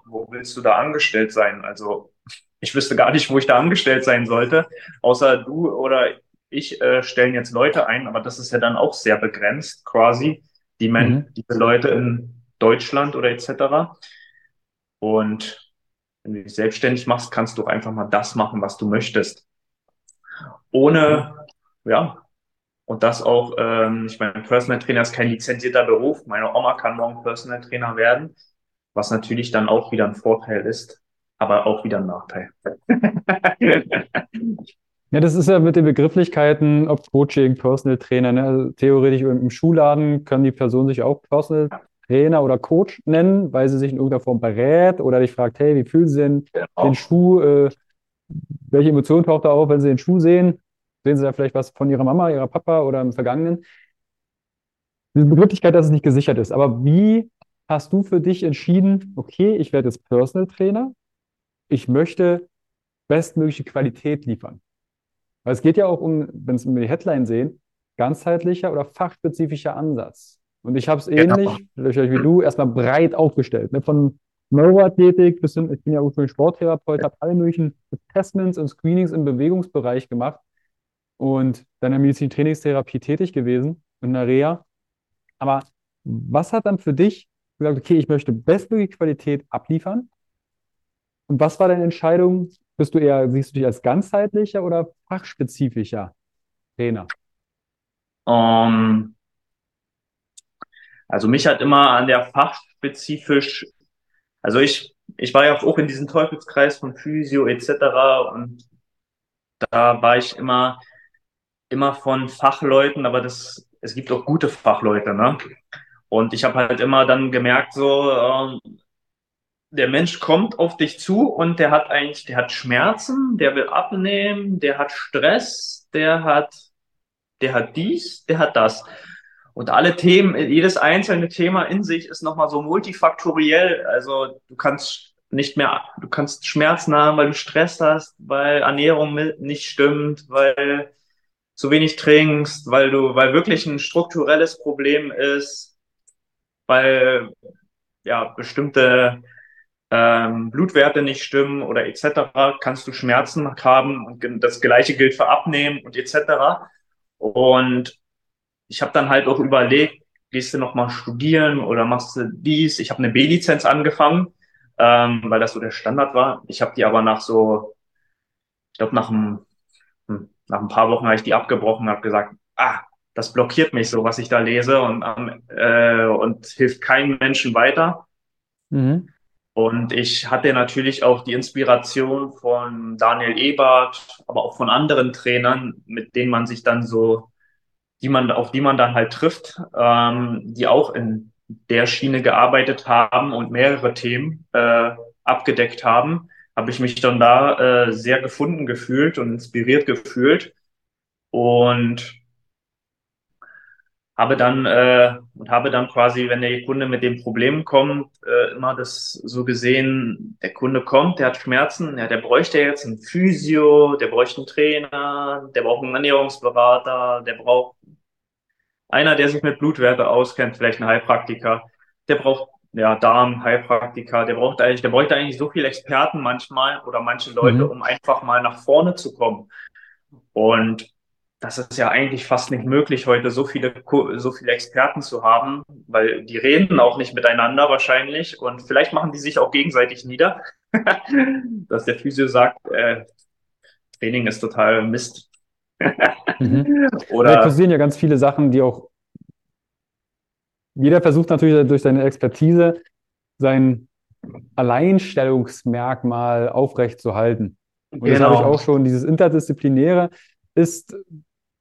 wo willst du da angestellt sein? Also ich wüsste gar nicht, wo ich da angestellt sein sollte, außer du oder ich äh, stellen jetzt Leute ein, aber das ist ja dann auch sehr begrenzt quasi, die Men mhm. diese Leute in Deutschland oder etc. Und wenn du dich selbstständig machst, kannst du auch einfach mal das machen, was du möchtest. Ohne, ja, und das auch, ähm, ich meine, Personal Trainer ist kein lizenzierter Beruf. Meine Oma kann morgen Personal Trainer werden, was natürlich dann auch wieder ein Vorteil ist, aber auch wieder ein Nachteil. [LAUGHS] Ja, das ist ja mit den Begrifflichkeiten, ob Coaching, Personal Trainer, ne? Also theoretisch im Schulladen können die Personen sich auch Personal Trainer oder Coach nennen, weil sie sich in irgendeiner Form berät oder dich fragt, hey, wie fühlen Sie denn genau. den Schuh? Äh, welche Emotion taucht da auf, wenn Sie den Schuh sehen? Sehen Sie da vielleicht was von Ihrer Mama, Ihrer Papa oder im Vergangenen? Diese Begrifflichkeit, dass es nicht gesichert ist. Aber wie hast du für dich entschieden, okay, ich werde jetzt Personal Trainer, ich möchte bestmögliche Qualität liefern? Weil es geht ja auch um, wenn Sie die Headline sehen, ganzheitlicher oder fachspezifischer Ansatz. Und ich habe es genau. ähnlich, vielleicht wie du, erstmal breit aufgestellt. Ne? Von Neuroathletik bis hin, ich bin ja ursprünglich Sporttherapeut, habe alle möglichen Assessments und Screenings im Bewegungsbereich gemacht und dann in der Medizin-Trainingstherapie tätig gewesen, in der Reha. Aber was hat dann für dich gesagt, okay, ich möchte bestmögliche Qualität abliefern? Und was war deine Entscheidung? Bist du eher, siehst du dich als ganzheitlicher oder fachspezifischer Trainer? Um, ähm, also mich hat immer an der fachspezifisch, also ich, ich war ja auch in diesem Teufelskreis von Physio etc. und da war ich immer, immer von Fachleuten, aber das, es gibt auch gute Fachleute, ne? Und ich habe halt immer dann gemerkt, so, ähm, der Mensch kommt auf dich zu und der hat eigentlich, der hat Schmerzen, der will abnehmen, der hat Stress, der hat, der hat dies, der hat das. Und alle Themen, jedes einzelne Thema in sich ist nochmal so multifaktoriell. Also du kannst nicht mehr, du kannst Schmerzen haben, weil du Stress hast, weil Ernährung nicht stimmt, weil zu wenig trinkst, weil du, weil wirklich ein strukturelles Problem ist, weil ja bestimmte ähm, Blutwerte nicht stimmen oder etc. kannst du Schmerzen haben und das gleiche gilt für Abnehmen und etc. Und ich habe dann halt auch überlegt, gehst du nochmal studieren oder machst du dies? Ich habe eine B-Lizenz angefangen, ähm, weil das so der Standard war. Ich habe die aber nach so, ich glaube nach einem, hm, nach ein paar Wochen habe ich die abgebrochen und habe gesagt, ah, das blockiert mich so, was ich da lese und, äh, und hilft keinem Menschen weiter. Mhm. Und ich hatte natürlich auch die Inspiration von Daniel Ebert, aber auch von anderen Trainern, mit denen man sich dann so die man, auf die man dann halt trifft, ähm, die auch in der Schiene gearbeitet haben und mehrere Themen äh, abgedeckt haben, habe ich mich dann da äh, sehr gefunden gefühlt und inspiriert gefühlt. Und habe dann äh, und habe dann quasi, wenn der Kunde mit dem Problem kommt, äh, immer das so gesehen, der Kunde kommt, der hat Schmerzen, ja, der bräuchte jetzt einen Physio, der bräuchte einen Trainer, der braucht einen Ernährungsberater, der braucht einer, der sich mit Blutwerte auskennt, vielleicht ein Heilpraktiker, der braucht ja Darm, Heilpraktiker, der braucht eigentlich, der bräuchte eigentlich so viele Experten manchmal oder manche Leute, mhm. um einfach mal nach vorne zu kommen. Und das ist ja eigentlich fast nicht möglich, heute so viele, so viele Experten zu haben, weil die reden auch nicht miteinander wahrscheinlich und vielleicht machen die sich auch gegenseitig nieder, [LAUGHS] dass der Physio sagt, äh, Training ist total Mist. mhm. [LAUGHS] Oder da kursieren ja ganz viele Sachen, die auch jeder versucht natürlich durch seine Expertise sein Alleinstellungsmerkmal aufrechtzuerhalten. Und genau. das habe ich auch schon, dieses Interdisziplinäre ist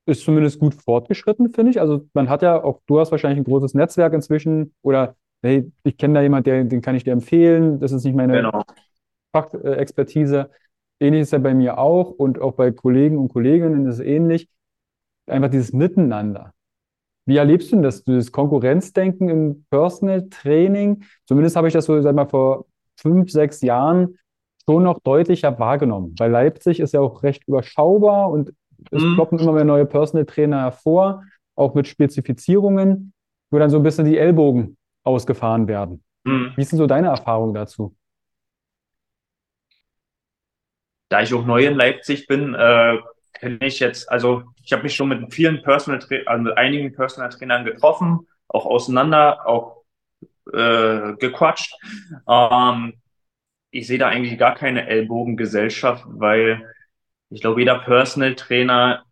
ist zumindest gut fortgeschritten, finde ich. Also man hat ja auch, du hast wahrscheinlich ein großes Netzwerk inzwischen oder hey, ich kenne da jemanden, der, den kann ich dir empfehlen. Das ist nicht meine genau. Fachexpertise. Ähnlich ist ja bei mir auch und auch bei Kollegen und Kolleginnen ist es ähnlich. Einfach dieses Miteinander. Wie erlebst du denn das, dieses Konkurrenzdenken im Personal Training? Zumindest habe ich das so, sag mal, vor fünf, sechs Jahren schon noch deutlicher wahrgenommen. Weil Leipzig ist ja auch recht überschaubar und es mhm. ploppen immer mehr neue Personal Trainer hervor, auch mit Spezifizierungen, wo dann so ein bisschen die Ellbogen ausgefahren werden. Mhm. Wie ist denn so deine Erfahrung dazu? Da ich auch neu in Leipzig bin, äh, kenne ich jetzt, also ich habe mich schon mit vielen Personal also mit einigen Personal Trainern getroffen, auch auseinander, auch äh, gequatscht. Ähm, ich sehe da eigentlich gar keine Ellbogengesellschaft, weil ich glaube, jeder Personal Trainer,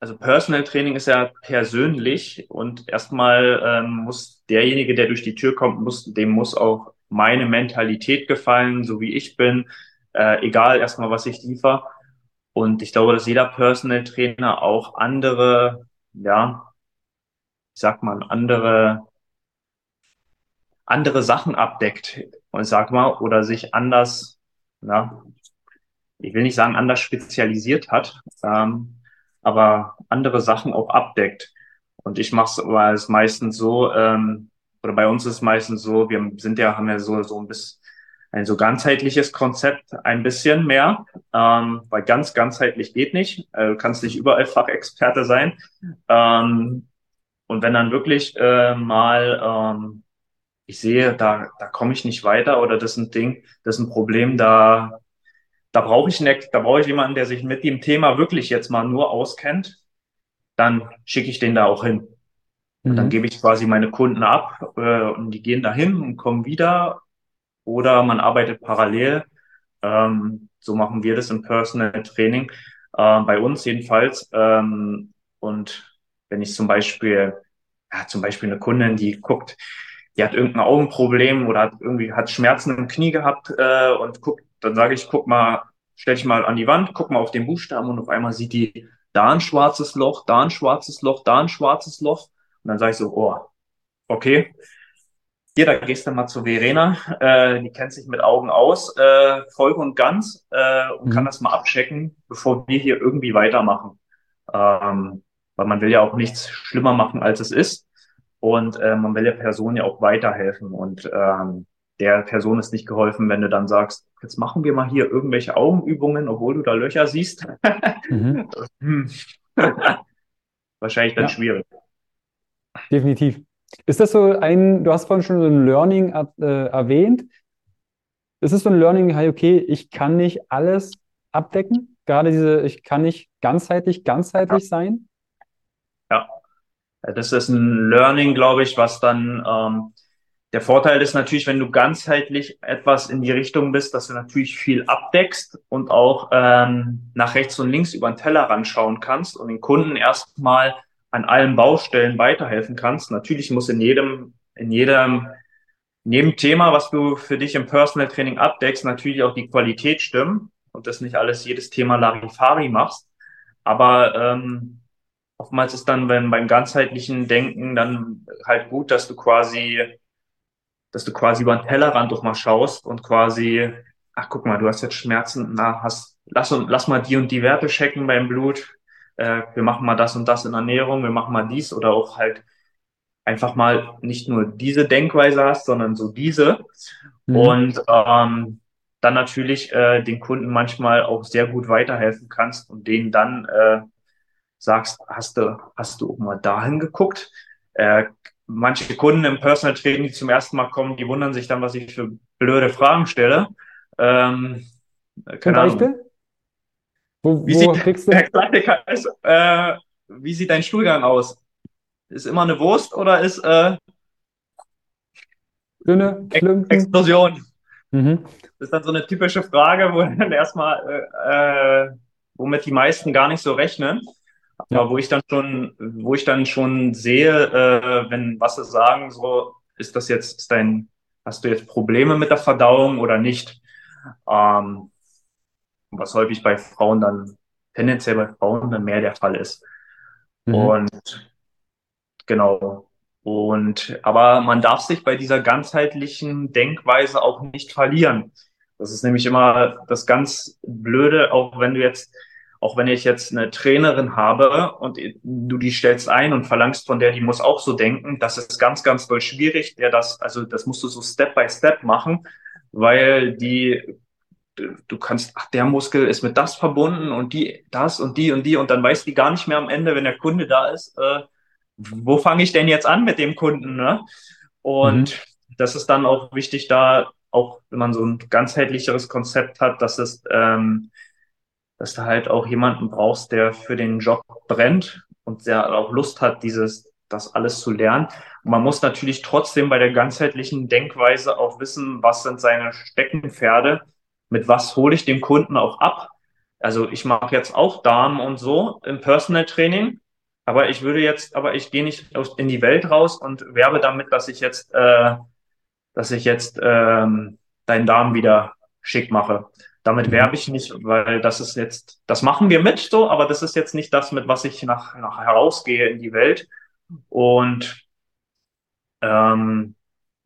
also Personal Training ist ja persönlich und erstmal ähm, muss derjenige, der durch die Tür kommt, muss, dem muss auch meine Mentalität gefallen, so wie ich bin, äh, egal erstmal, was ich liefere. Und ich glaube, dass jeder Personal Trainer auch andere, ja, ich sag mal, andere, andere Sachen abdeckt. Und sag mal, oder sich anders, ja, ich will nicht sagen anders spezialisiert hat, ähm, aber andere Sachen auch abdeckt. Und ich mache es meistens so, ähm, oder bei uns ist es meistens so, wir sind ja, haben ja so, so ein bisschen ein so ganzheitliches Konzept ein bisschen mehr, ähm, weil ganz ganzheitlich geht nicht. Äh, du kannst nicht überall Fachexperte sein. Ähm, und wenn dann wirklich äh, mal ähm, ich sehe, da, da komme ich nicht weiter oder das ist ein Ding, das ist ein Problem, da da brauche ich, ne, da brauche ich jemanden, der sich mit dem Thema wirklich jetzt mal nur auskennt. Dann schicke ich den da auch hin. Und dann mhm. gebe ich quasi meine Kunden ab äh, und die gehen dahin und kommen wieder. Oder man arbeitet parallel. Ähm, so machen wir das im Personal Training. Äh, bei uns jedenfalls. Ähm, und wenn ich zum Beispiel, ja, zum Beispiel eine Kundin, die guckt, die hat irgendein Augenproblem oder hat irgendwie hat Schmerzen im Knie gehabt äh, und guckt dann sage ich, guck mal, stell dich mal an die Wand, guck mal auf den Buchstaben und auf einmal sieht die da ein schwarzes Loch, da ein schwarzes Loch, da ein schwarzes Loch. Und dann sage ich so, oh, okay. Hier, da gehst du mal zu Verena, äh, die kennt sich mit Augen aus, äh, voll und ganz, äh, und mhm. kann das mal abchecken, bevor wir hier irgendwie weitermachen. Ähm, weil man will ja auch nichts schlimmer machen, als es ist. Und äh, man will der Person ja auch weiterhelfen. Und ähm, der Person ist nicht geholfen, wenn du dann sagst, jetzt machen wir mal hier irgendwelche Augenübungen, obwohl du da Löcher siehst. Mhm. [LAUGHS] Hm. [LAUGHS] Wahrscheinlich dann ja. schwierig. Definitiv. Ist das so ein, du hast vorhin schon so ein Learning äh, erwähnt. Ist es so ein Learning, okay, ich kann nicht alles abdecken? Gerade diese, ich kann nicht ganzheitlich, ganzheitlich ja. sein? Ja, das ist ein Learning, glaube ich, was dann ähm, der Vorteil ist natürlich, wenn du ganzheitlich etwas in die Richtung bist, dass du natürlich viel abdeckst und auch ähm, nach rechts und links über den Teller schauen kannst und den Kunden erstmal an allen Baustellen weiterhelfen kannst. Natürlich muss in jedem, in jedem, in jedem Thema, was du für dich im Personal Training abdeckst, natürlich auch die Qualität stimmen und das nicht alles jedes Thema Larifari machst. Aber ähm, oftmals ist dann wenn beim ganzheitlichen Denken dann halt gut, dass du quasi dass du quasi über den Tellerrand doch mal schaust und quasi, ach guck mal, du hast jetzt Schmerzen, na, hast, lass, lass mal die und die Werte checken beim Blut, äh, wir machen mal das und das in Ernährung, wir machen mal dies oder auch halt einfach mal nicht nur diese Denkweise hast, sondern so diese. Mhm. Und ähm, dann natürlich äh, den Kunden manchmal auch sehr gut weiterhelfen kannst und denen dann äh, sagst, hast du, hast du auch mal dahin geguckt? Äh, manche Kunden im Personal Training, die zum ersten Mal kommen, die wundern sich dann, was ich für blöde Fragen stelle. Ähm, keine Ahnung. Beispiel? Wo, wie, sieht, [LAUGHS] der Klassiker ist, äh, wie sieht dein Stuhlgang aus? Ist immer eine Wurst oder ist äh, Dünne, Ex Explosion? Mhm. Das ist dann so eine typische Frage, wo [LAUGHS] dann erstmal, äh, äh, womit die meisten gar nicht so rechnen. Ja. Aber wo ich dann schon, wo ich dann schon sehe, äh, wenn was sie sagen, so, ist das jetzt, ist dein, hast du jetzt Probleme mit der Verdauung oder nicht? Ähm, was häufig bei Frauen dann, tendenziell bei Frauen dann mehr der Fall ist. Mhm. Und genau. Und, aber man darf sich bei dieser ganzheitlichen Denkweise auch nicht verlieren. Das ist nämlich immer das ganz Blöde, auch wenn du jetzt, auch wenn ich jetzt eine Trainerin habe und du die stellst ein und verlangst von der, die muss auch so denken, das ist ganz, ganz doll schwierig, der das, also das musst du so Step by Step machen, weil die du kannst, ach, der Muskel ist mit das verbunden und die, das und die und die und dann weiß die gar nicht mehr am Ende, wenn der Kunde da ist, äh, wo fange ich denn jetzt an mit dem Kunden, ne? Und mhm. das ist dann auch wichtig, da auch, wenn man so ein ganzheitlicheres Konzept hat, dass es, ähm, dass du halt auch jemanden brauchst, der für den Job brennt und der auch Lust hat, dieses, das alles zu lernen. Und man muss natürlich trotzdem bei der ganzheitlichen Denkweise auch wissen, was sind seine Steckenpferde mit was hole ich den Kunden auch ab. Also ich mache jetzt auch Damen und so im Personal Training, aber ich würde jetzt, aber ich gehe nicht in die Welt raus und werbe damit, dass ich jetzt, äh, dass ich jetzt ähm, deinen Damen wieder schick mache. Damit mhm. werbe ich nicht, weil das ist jetzt, das machen wir mit so, aber das ist jetzt nicht das, mit was ich nach, nach herausgehe in die Welt. Und ähm,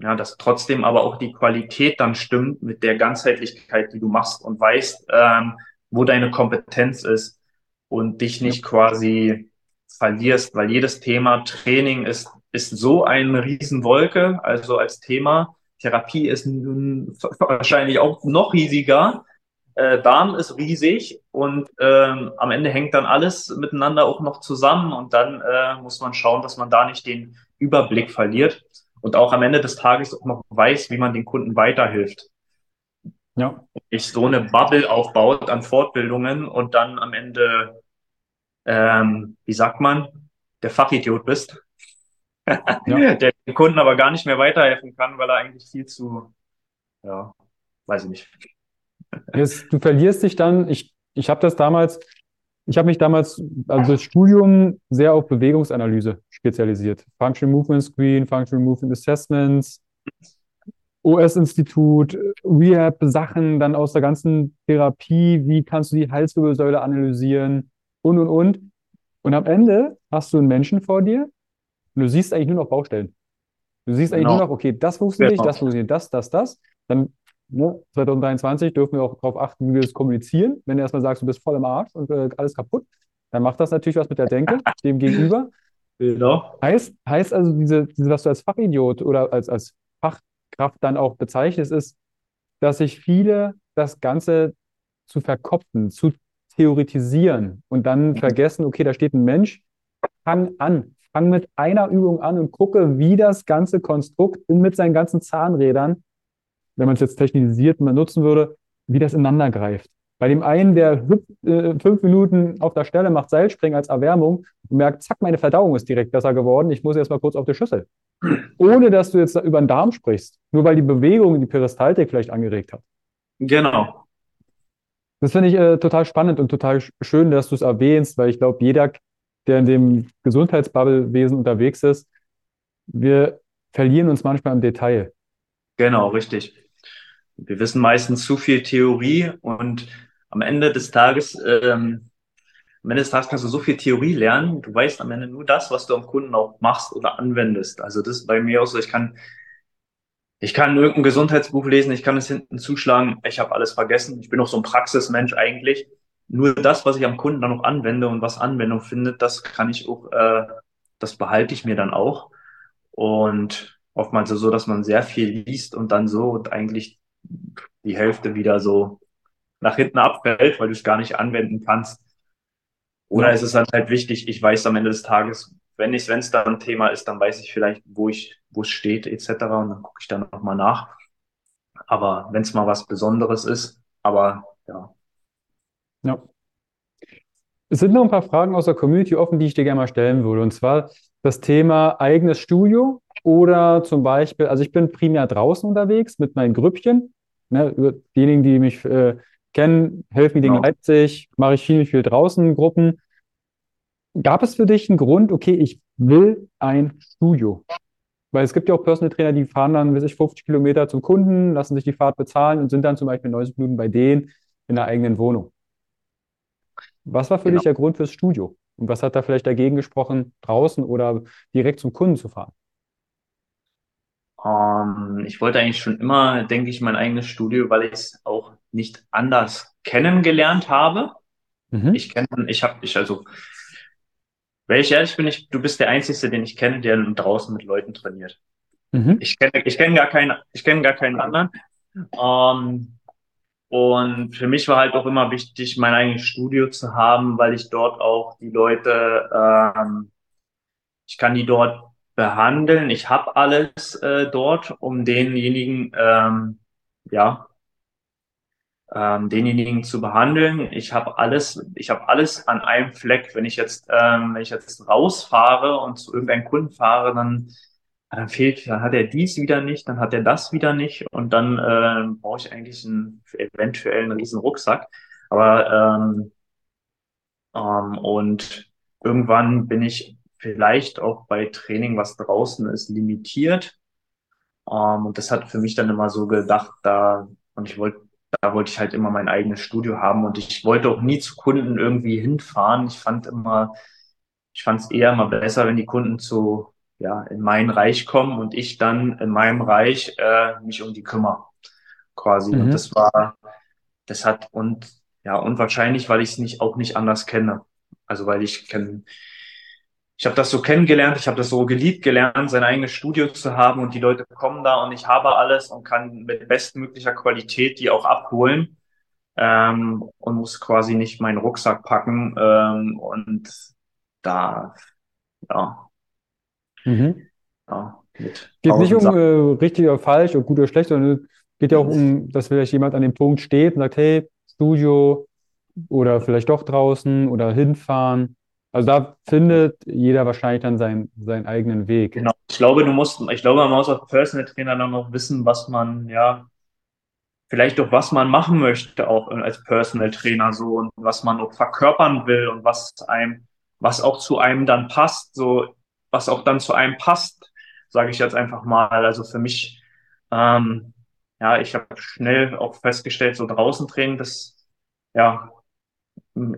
ja, dass trotzdem aber auch die Qualität dann stimmt mit der Ganzheitlichkeit, die du machst und weißt, ähm, wo deine Kompetenz ist und dich nicht quasi verlierst, weil jedes Thema Training ist, ist so eine Riesenwolke, also als Thema. Therapie ist wahrscheinlich auch noch riesiger. Äh, Darm ist riesig und ähm, am Ende hängt dann alles miteinander auch noch zusammen und dann äh, muss man schauen, dass man da nicht den Überblick verliert und auch am Ende des Tages auch noch weiß, wie man den Kunden weiterhilft. Ja. Ich so eine Bubble aufbaut an Fortbildungen und dann am Ende, ähm, wie sagt man, der Fachidiot bist, [LAUGHS] ja. der den Kunden aber gar nicht mehr weiterhelfen kann, weil er eigentlich viel zu, ja, weiß ich nicht. Jetzt, du verlierst dich dann, ich, ich habe das damals, ich habe mich damals, also das Studium sehr auf Bewegungsanalyse spezialisiert. Functional Movement Screen, Functional Movement Assessments, OS-Institut, Rehab-Sachen, dann aus der ganzen Therapie, wie kannst du die Halswirbelsäule analysieren und, und, und. Und am Ende hast du einen Menschen vor dir und du siehst eigentlich nur noch Baustellen. Du siehst eigentlich genau. nur noch, okay, das funktioniert nicht, das funktioniert, das, das, das. Dann ne, 2023 dürfen wir auch darauf achten, wie wir das kommunizieren. Wenn du erstmal sagst, du bist voll im Arsch und äh, alles kaputt, dann macht das natürlich was mit der Denke, [LAUGHS] dem Gegenüber. Genau. Heißt, heißt also, diese, diese, was du als Fachidiot oder als, als Fachkraft dann auch bezeichnest, ist, dass sich viele das Ganze zu verkopfen, zu theoretisieren und dann mhm. vergessen, okay, da steht ein Mensch, fang an, fang mit einer Übung an und gucke, wie das ganze Konstrukt mit seinen ganzen Zahnrädern wenn man es jetzt technisiert nutzen würde, wie das ineinander greift. Bei dem einen, der hüpft äh, fünf Minuten auf der Stelle, macht Seilspringen als Erwärmung und merkt, zack, meine Verdauung ist direkt besser geworden, ich muss jetzt mal kurz auf die Schüssel. Ohne dass du jetzt über den Darm sprichst, nur weil die Bewegung die Peristaltik vielleicht angeregt hat. Genau. Das finde ich äh, total spannend und total schön, dass du es erwähnst, weil ich glaube, jeder, der in dem Gesundheitsbubblewesen unterwegs ist, wir verlieren uns manchmal im Detail. Genau, richtig. Wir wissen meistens zu viel Theorie und am Ende des Tages, ähm, am Ende des Tages kannst du so viel Theorie lernen. Du weißt am Ende nur das, was du am Kunden auch machst oder anwendest. Also das ist bei mir auch so, ich kann, ich kann irgendein Gesundheitsbuch lesen, ich kann es hinten zuschlagen, ich habe alles vergessen. Ich bin auch so ein Praxismensch eigentlich. nur das, was ich am Kunden dann noch anwende und was Anwendung findet, das kann ich auch, äh, das behalte ich mir dann auch. Und oftmals so, dass man sehr viel liest und dann so und eigentlich die Hälfte wieder so nach hinten abfällt, weil du es gar nicht anwenden kannst. Oder ja. ist es dann halt wichtig, ich weiß am Ende des Tages, wenn ich, wenn es dann ein Thema ist, dann weiß ich vielleicht, wo ich, wo es steht, etc. Und dann gucke ich dann nochmal nach. Aber wenn es mal was Besonderes ist, aber ja. Ja. Es sind noch ein paar Fragen aus der Community offen, die ich dir gerne mal stellen würde. Und zwar das Thema eigenes Studio oder zum Beispiel, also ich bin primär draußen unterwegs mit meinen Grüppchen. Ne, diejenigen, die mich äh, kennen, Helf Meeting genau. Leipzig, mache ich viel, viel draußen Gruppen. Gab es für dich einen Grund, okay, ich will ein Studio? Weil es gibt ja auch Personal Trainer, die fahren dann, weiß ich, 50 Kilometer zum Kunden, lassen sich die Fahrt bezahlen und sind dann zum Beispiel 90 Minuten bei denen in der eigenen Wohnung. Was war für genau. dich der Grund fürs Studio? Und was hat da vielleicht dagegen gesprochen, draußen oder direkt zum Kunden zu fahren? Ähm, ich wollte eigentlich schon immer, denke ich, mein eigenes Studio, weil ich es auch nicht anders kennengelernt habe. Mhm. Ich kenne, ich habe, ich also, wenn ich ehrlich bin, ich, du bist der Einzige, den ich kenne, der draußen mit Leuten trainiert. Mhm. Ich kenne, ich kenne gar keinen, ich kenne gar keinen anderen. Ähm, und für mich war halt auch immer wichtig, mein eigenes Studio zu haben, weil ich dort auch die Leute, ähm, ich kann die dort behandeln. Ich habe alles äh, dort, um denjenigen, ähm, ja, ähm, denjenigen zu behandeln. Ich habe alles, ich habe alles an einem Fleck. Wenn ich jetzt, ähm, wenn ich jetzt rausfahre und zu irgendeinem Kunden fahre, dann dann fehlt, dann hat er dies wieder nicht, dann hat er das wieder nicht und dann äh, brauche ich eigentlich einen, eventuell einen riesen Rucksack. Aber ähm, ähm, und irgendwann bin ich vielleicht auch bei Training, was draußen ist, limitiert. Ähm, und das hat für mich dann immer so gedacht, da und ich wollte, da wollte ich halt immer mein eigenes Studio haben und ich wollte auch nie zu Kunden irgendwie hinfahren. Ich fand immer, ich fand es eher mal besser, wenn die Kunden zu ja, in mein Reich kommen und ich dann in meinem Reich äh, mich um die kümmere, quasi. Mhm. Und das war, das hat und ja, und wahrscheinlich, weil ich es nicht auch nicht anders kenne. Also weil ich kenne, ich habe das so kennengelernt, ich habe das so geliebt gelernt, sein eigenes Studio zu haben und die Leute kommen da und ich habe alles und kann mit bestmöglicher Qualität die auch abholen ähm, und muss quasi nicht meinen Rucksack packen ähm, und da ja Mhm. Ja, geht nicht um äh, richtig oder falsch oder gut oder schlecht, sondern es geht ja auch um, dass vielleicht jemand an dem Punkt steht und sagt, hey, Studio oder vielleicht doch draußen oder hinfahren. Also da findet jeder wahrscheinlich dann seinen, seinen eigenen Weg. Genau. Ich glaube, du musst, ich glaube, man muss als Personal Trainer dann noch wissen, was man, ja, vielleicht auch was man machen möchte, auch als Personal Trainer so und was man auch verkörpern will und was einem, was auch zu einem dann passt. So, was auch dann zu einem passt, sage ich jetzt einfach mal. Also für mich, ähm, ja, ich habe schnell auch festgestellt, so draußen Training, das, ja,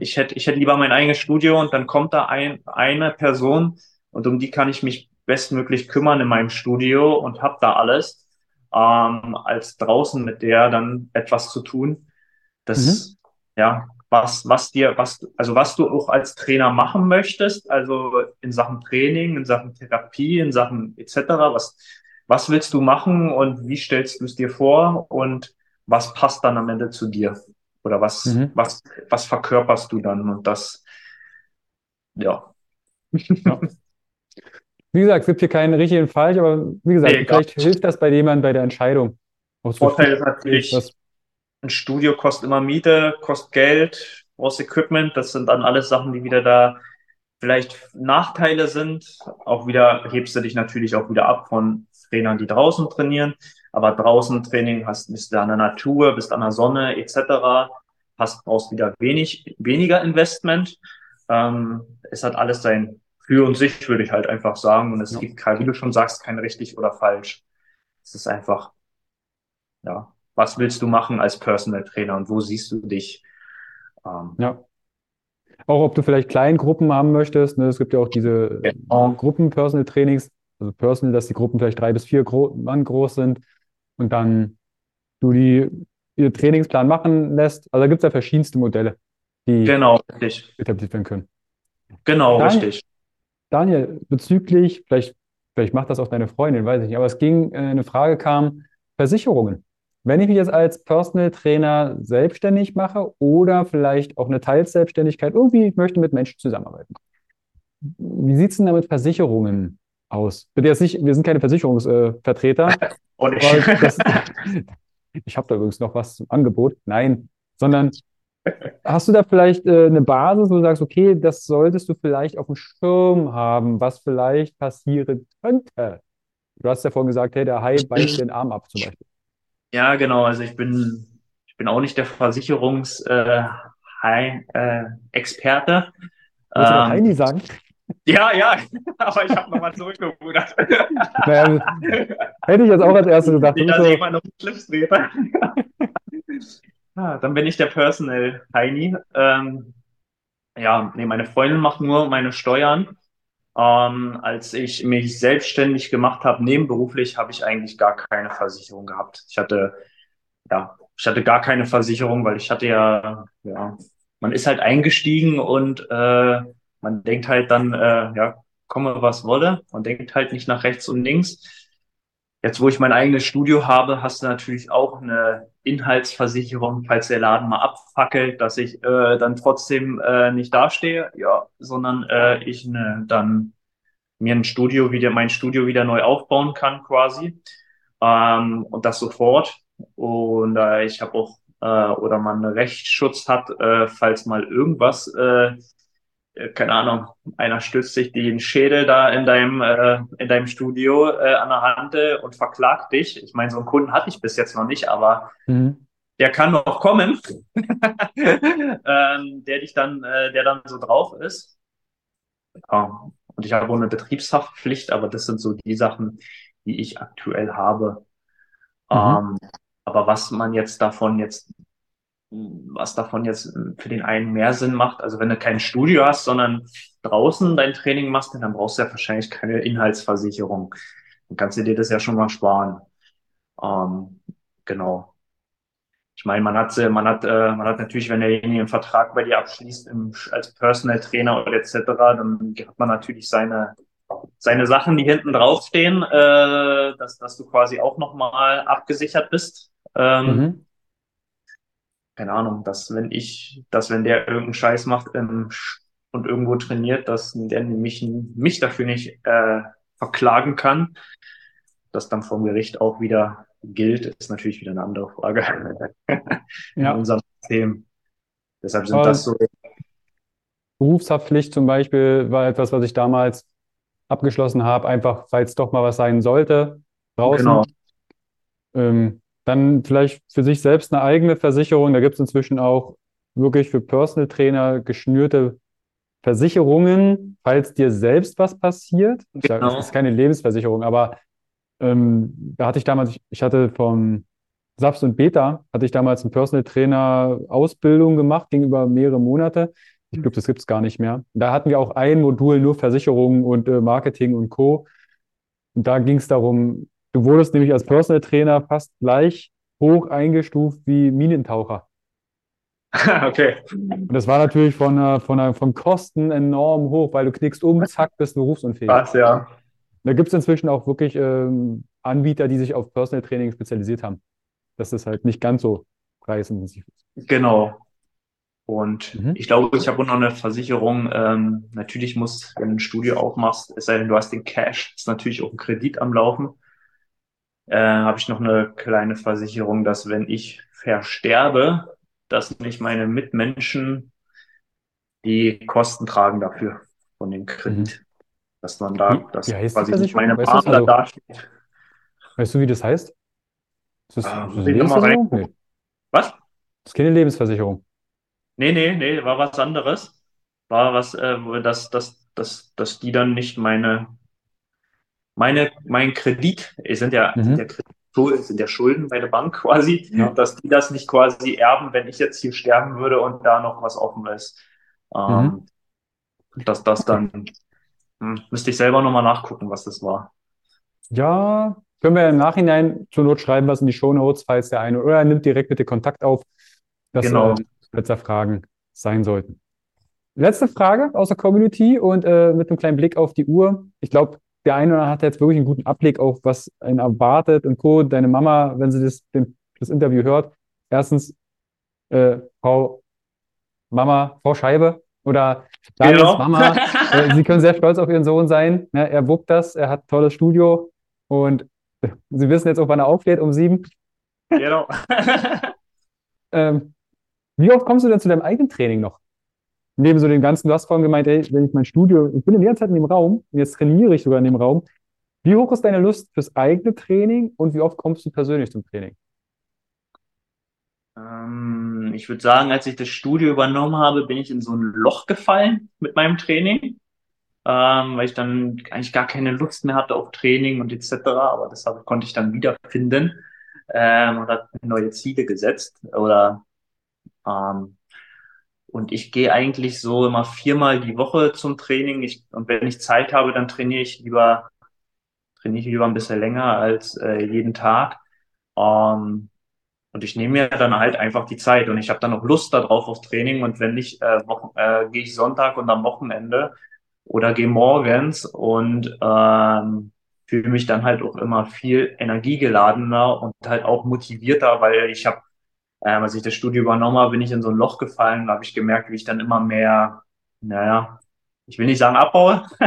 ich hätte, ich hätte lieber mein eigenes Studio und dann kommt da ein, eine Person und um die kann ich mich bestmöglich kümmern in meinem Studio und hab da alles, ähm, als draußen mit der dann etwas zu tun. Das, mhm. ja, was, was dir, was, also was du auch als Trainer machen möchtest, also in Sachen Training, in Sachen Therapie, in Sachen etc. Was, was willst du machen und wie stellst du es dir vor und was passt dann am Ende zu dir? Oder was, mhm. was, was verkörperst du dann? Und das, ja. ja. Wie gesagt, es gibt hier keinen richtigen Falsch, aber wie gesagt, nee, vielleicht hilft das bei jemandem bei der Entscheidung. Vorteil ist natürlich, was ein Studio kostet immer Miete, kostet Geld, brauchst Equipment. Das sind dann alles Sachen, die wieder da vielleicht Nachteile sind. Auch wieder hebst du dich natürlich auch wieder ab von Trainern, die draußen trainieren. Aber draußen Training hast, bist du an der Natur, bist an der Sonne etc. Hast, brauchst wieder wenig, weniger Investment. Ähm, es hat alles sein für und sich, würde ich halt einfach sagen. Und es ja. gibt, wie du schon sagst, kein richtig oder falsch. Es ist einfach, ja, was willst du machen als Personal Trainer und wo siehst du dich? Ähm, ja. Auch ob du vielleicht Kleingruppen haben möchtest. Ne? Es gibt ja auch diese genau. Gruppen-Personal Trainings, also Personal, dass die Gruppen vielleicht drei bis vier Gro Mann groß sind und dann du die ihr Trainingsplan machen lässt. Also da gibt es ja verschiedenste Modelle. die Genau, richtig. etabliert werden können. Genau, Daniel, richtig. Daniel, bezüglich, vielleicht, vielleicht macht das auch deine Freundin, weiß ich nicht, aber es ging, äh, eine Frage kam, Versicherungen. Wenn ich mich jetzt als Personal Trainer selbstständig mache oder vielleicht auch eine Teilselbstständigkeit, irgendwie ich möchte mit Menschen zusammenarbeiten. Wie sieht es denn da mit Versicherungen aus? Bitte jetzt nicht, wir sind keine Versicherungsvertreter, [LAUGHS] Und ich, [LAUGHS] [LAUGHS] habe da übrigens noch was zum Angebot. Nein, sondern Hast du da vielleicht äh, eine Basis, wo du sagst, okay, das solltest du vielleicht auf dem Schirm haben, was vielleicht passieren könnte? Du hast ja vorhin gesagt, hey, der Hai beißt den Arm ab zum Beispiel. ja, genau. Also ich bin, ich bin auch nicht der Versicherungs, äh, Hi- äh. Willst du Ähm, Heini sagen? Ja, ja, [LAUGHS] aber ich habe nochmal zurückgerudert. Naja, hätte ich jetzt auch als erstes gesagt. Du Nicht, dass so, den Schlips trete. Ja, dann bin ich der Personal Heini. Ähm, ja, nee, meine Freundin macht nur meine Steuern. Ähm, als ich mich selbstständig gemacht habe, nebenberuflich, habe ich eigentlich gar keine Versicherung gehabt. Ich hatte, ja, ich hatte gar keine Versicherung, weil ich hatte ja, ja, man ist halt eingestiegen und äh, man denkt halt dann, äh, ja, komme was wolle. Man denkt halt nicht nach rechts und links. Jetzt, wo ich mein eigenes Studio habe, hast du natürlich auch eine Inhaltsversicherung, falls der Laden mal abfackelt, dass ich äh, dann trotzdem äh, nicht dastehe, ja, sondern äh, ich ne, dann mir ein Studio wieder, mein Studio wieder neu aufbauen kann quasi ähm, und das sofort. Und äh, ich habe auch äh, oder man Rechtsschutz hat, äh, falls mal irgendwas äh, keine Ahnung, einer stützt sich den Schädel da in deinem, äh, in deinem Studio äh, an der Hand äh, und verklagt dich. Ich meine, so einen Kunden hatte ich bis jetzt noch nicht, aber mhm. der kann noch kommen, [LAUGHS] ähm, der dich dann, äh, der dann so drauf ist. Ja. Und ich habe auch eine Betriebshaftpflicht, aber das sind so die Sachen, die ich aktuell habe. Mhm. Ähm, aber was man jetzt davon jetzt was davon jetzt für den einen mehr Sinn macht. Also wenn du kein Studio hast, sondern draußen dein Training machst, dann brauchst du ja wahrscheinlich keine Inhaltsversicherung. Dann kannst du dir das ja schon mal sparen. Ähm, genau. Ich meine, man hat, man hat, äh, man hat natürlich, wenn derjenige einen Vertrag bei dir abschließt im, als Personal Trainer oder etc., dann hat man natürlich seine seine Sachen, die hinten draufstehen, äh, dass, dass du quasi auch nochmal abgesichert bist. Ähm, Mhm. Keine Ahnung, dass wenn ich, dass wenn der irgendeinen Scheiß macht ähm, und irgendwo trainiert, dass der mich, mich dafür nicht äh, verklagen kann, das dann vom Gericht auch wieder gilt, ist natürlich wieder eine andere Frage [LAUGHS] in Ja, unserem System. Deshalb sind aber das so, Berufshaftpflicht zum Beispiel war etwas, was ich damals abgeschlossen habe, einfach falls doch mal was sein sollte draußen. genau, Ähm, dann vielleicht für sich selbst eine eigene Versicherung. Da gibt es inzwischen auch wirklich für Personal Trainer geschnürte Versicherungen, falls dir selbst was passiert. Genau, ist keine Lebensversicherung, aber ähm, da hatte ich damals, ich hatte vom SAFS und Beta, hatte ich damals eine Personal Trainer Ausbildung gemacht, ging über mehrere Monate. Ich glaube, das gibt es gar nicht mehr. Da hatten wir auch ein Modul nur Versicherungen und äh, Marketing und Co. Und da ging es darum, du wurdest nämlich als Personal Trainer fast gleich hoch eingestuft wie Minentaucher. [LAUGHS] okay, Und das war natürlich von, äh, von, äh, von Kosten enorm hoch, weil du knickst um, zack, bist berufsunfähig. was, ja, Da gibt es inzwischen auch wirklich ähm, Anbieter, die sich auf Personal Training spezialisiert haben, dass das halt nicht ganz so preisintensiv ist. genau. Und Mhm. ich glaube, ich habe auch noch eine Versicherung. Ähm, natürlich muss, wenn du ein Studio aufmachst, es sei denn, du hast den Cash, ist natürlich auch ein Kredit am Laufen. Äh, habe ich noch eine kleine Versicherung, dass wenn ich versterbe, dass nicht meine Mitmenschen die Kosten tragen dafür von dem Mhm. Kredit. Dass man da, dass die quasi nicht Versicherung? meine Weißt du das? Partner Also, dasteht. weißt du, wie das heißt? Ist das, Äh, ist das Lebensversicherung? Nee, Was? das ist keine Lebensversicherung. Nee, nee, nee, war was anderes. War was, äh, dass, dass, dass, dass die dann nicht meine, meine, mein Kredit, es sind ja, sind ja Mhm. Kredit, sind ja Schulden bei der Bank [LAUGHS] quasi, Ja. dass die das nicht quasi erben, wenn ich jetzt hier sterben würde und da noch was offen ist. Mhm. Ähm, dass das dann, hm, müsste ich selber nochmal nachgucken, was das war. Ja, können wir im Nachhinein zur Not schreiben, was in die Shownotes, falls der eine oder er nimmt direkt mit dir Kontakt auf. Das Genau, äh, wird er fragen. sein sollten. Letzte Frage aus der Community und äh, mit einem kleinen Blick auf die Uhr. Ich glaube, der eine oder andere hat jetzt wirklich einen guten Abblick auf, was einen erwartet und Co. Deine Mama, wenn sie das, den, das Interview hört, erstens, äh, Frau Mama, Frau Scheibe oder Daniels genau. Mama, äh, sie können sehr stolz auf ihren Sohn sein. Ja, er wuckt das, er hat ein tolles Studio und [LAUGHS] sie wissen jetzt auch, wann er aufsteht, um sieben. Genau. [LAUGHS] ähm, wie oft kommst du denn zu deinem eigenen Training noch? Neben so dem ganzen, du hast vorhin gemeint, ey, wenn ich mein Studio, ich bin in der Zeit in dem Raum, jetzt trainiere ich sogar in dem Raum. Wie hoch ist deine Lust fürs eigene Training und wie oft kommst du persönlich zum Training? Ähm, ich würde sagen, als ich das Studio übernommen habe, bin ich in so ein Loch gefallen mit meinem Training, ähm, weil ich dann eigentlich gar keine Lust mehr hatte auf Training und etc. Aber deshalb konnte ich dann wiederfinden ähm, und hat neue Ziele gesetzt oder ähm, und ich gehe eigentlich so immer viermal die Woche zum Training. Ich, und wenn ich Zeit habe, dann trainiere ich lieber, trainiere ich lieber ein bisschen länger als äh, jeden Tag. Ähm, und ich nehme mir dann halt einfach die Zeit und ich habe dann auch Lust darauf auf Training. Und wenn nicht, äh, äh, gehe ich Sonntag und am Wochenende oder gehe morgens und ähm, fühle mich dann halt auch immer viel energiegeladener und halt auch motivierter, weil ich habe ähm, als ich das Studio übernommen habe, bin ich in so ein Loch gefallen. Da habe ich gemerkt, wie ich dann immer mehr, naja, ich will nicht sagen abbaue, [LAUGHS]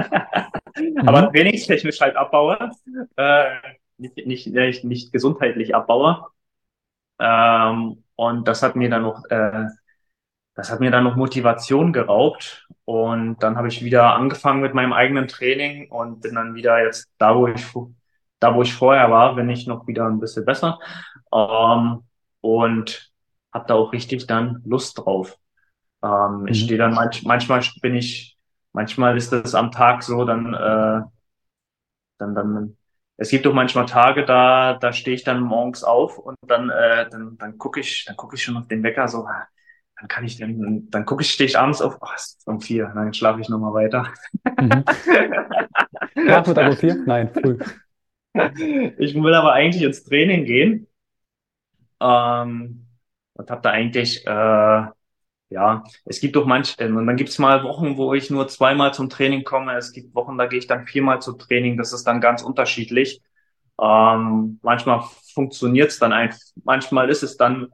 mhm. aber trainingstechnisch halt abbaue, äh, nicht, nicht, nicht, nicht gesundheitlich abbaue. Ähm, und das hat mir dann noch, äh, das hat mir dann noch Motivation geraubt. Und dann habe ich wieder angefangen mit meinem eigenen Training und bin dann wieder jetzt da, wo ich, da, wo ich vorher war, bin ich noch wieder ein bisschen besser. Ähm, und habe da auch richtig dann Lust drauf. Ähm, mhm. Ich stehe dann manch, manchmal bin ich, manchmal ist das am Tag so, dann, äh, dann, dann, es gibt auch manchmal Tage, da, da stehe ich dann morgens auf und dann, äh, dann, dann gucke ich, dann gucke ich schon auf den Wecker so, ah, dann kann ich dann, dann gucke ich, stehe ich abends auf, oh, es ist um vier, dann schlafe ich nochmal weiter. Mhm. [LAUGHS] Nachmittag um vier? Nein, früh. Ich will aber eigentlich ins Training gehen ähm, und habe da eigentlich, äh, ja, es gibt doch manch, äh, und dann gibt's mal Wochen, wo ich nur zweimal zum Training komme. Es gibt Wochen, da gehe ich dann viermal zum Training. Das ist dann ganz unterschiedlich. Ähm, manchmal funktioniert's dann einfach, manchmal ist es dann,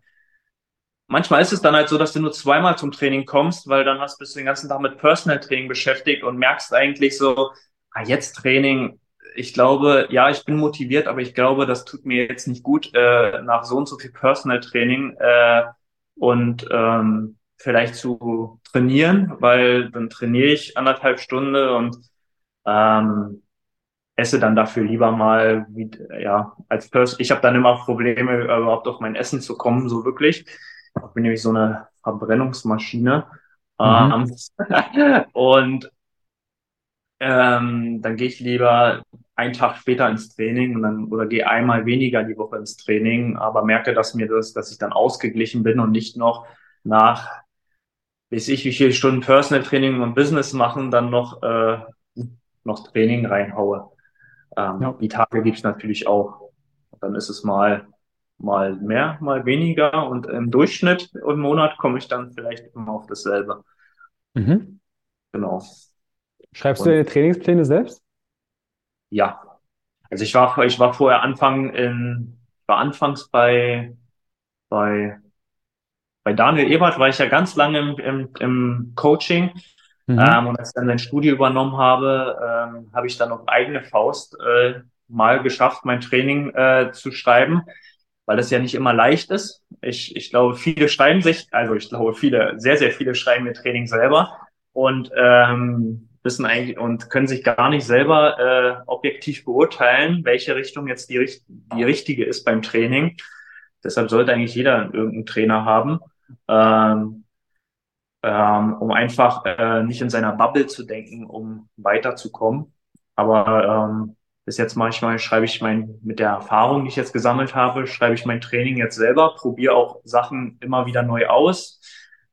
manchmal ist es dann halt so, dass du nur zweimal zum Training kommst, weil dann hast du den ganzen Tag mit Personal Training beschäftigt und merkst eigentlich so, ah, jetzt Training, ich glaube, ja, ich bin motiviert, aber ich glaube, das tut mir jetzt nicht gut äh, nach so und so viel Personal Training äh, und ähm, vielleicht zu trainieren, weil dann trainiere ich anderthalb Stunden und ähm, esse dann dafür lieber mal, wie, ja, als Person. Ich habe dann immer Probleme, überhaupt auf mein Essen zu kommen, so wirklich. Ich bin nämlich so eine Verbrennungsmaschine. Mhm. Ähm, [LAUGHS] und ähm, dann gehe ich lieber einen Tag später ins Training und dann oder gehe einmal weniger die Woche ins Training, aber merke, dass mir das, dass ich dann ausgeglichen bin und nicht noch nach weiß ich, wie viele Stunden Personal Training und Business machen, dann noch äh, noch Training reinhaue. Ähm, ja. Die Tage gibt's natürlich auch. Und dann ist es mal mal mehr, mal weniger und im Durchschnitt im Monat komme ich dann vielleicht immer auf dasselbe. Mhm. Genau. Schreibst und, du deine Trainingspläne selbst? Ja. Also ich war, ich war vorher Anfang in, war anfangs bei, bei, bei Daniel Ebert war ich ja ganz lange im, im, im Coaching. Mhm. Ähm, und als ich dann sein Studio übernommen habe, ähm, habe ich dann auf eigene Faust äh, mal geschafft, mein Training äh, zu schreiben, weil das ja nicht immer leicht ist. Ich, ich glaube, viele schreiben sich, also ich glaube, viele, sehr, sehr viele schreiben ihr Training selber. Und ähm, wissen eigentlich und können sich gar nicht selber äh, objektiv beurteilen, welche Richtung jetzt die, die richtige ist beim Training. Deshalb sollte eigentlich jeder irgendeinen Trainer haben, ähm, ähm, um einfach äh, nicht in seiner Bubble zu denken, um weiterzukommen. Aber ähm, bis jetzt manchmal schreibe ich mein, mit der Erfahrung, die ich jetzt gesammelt habe, schreibe ich mein Training jetzt selber, probiere auch Sachen immer wieder neu aus.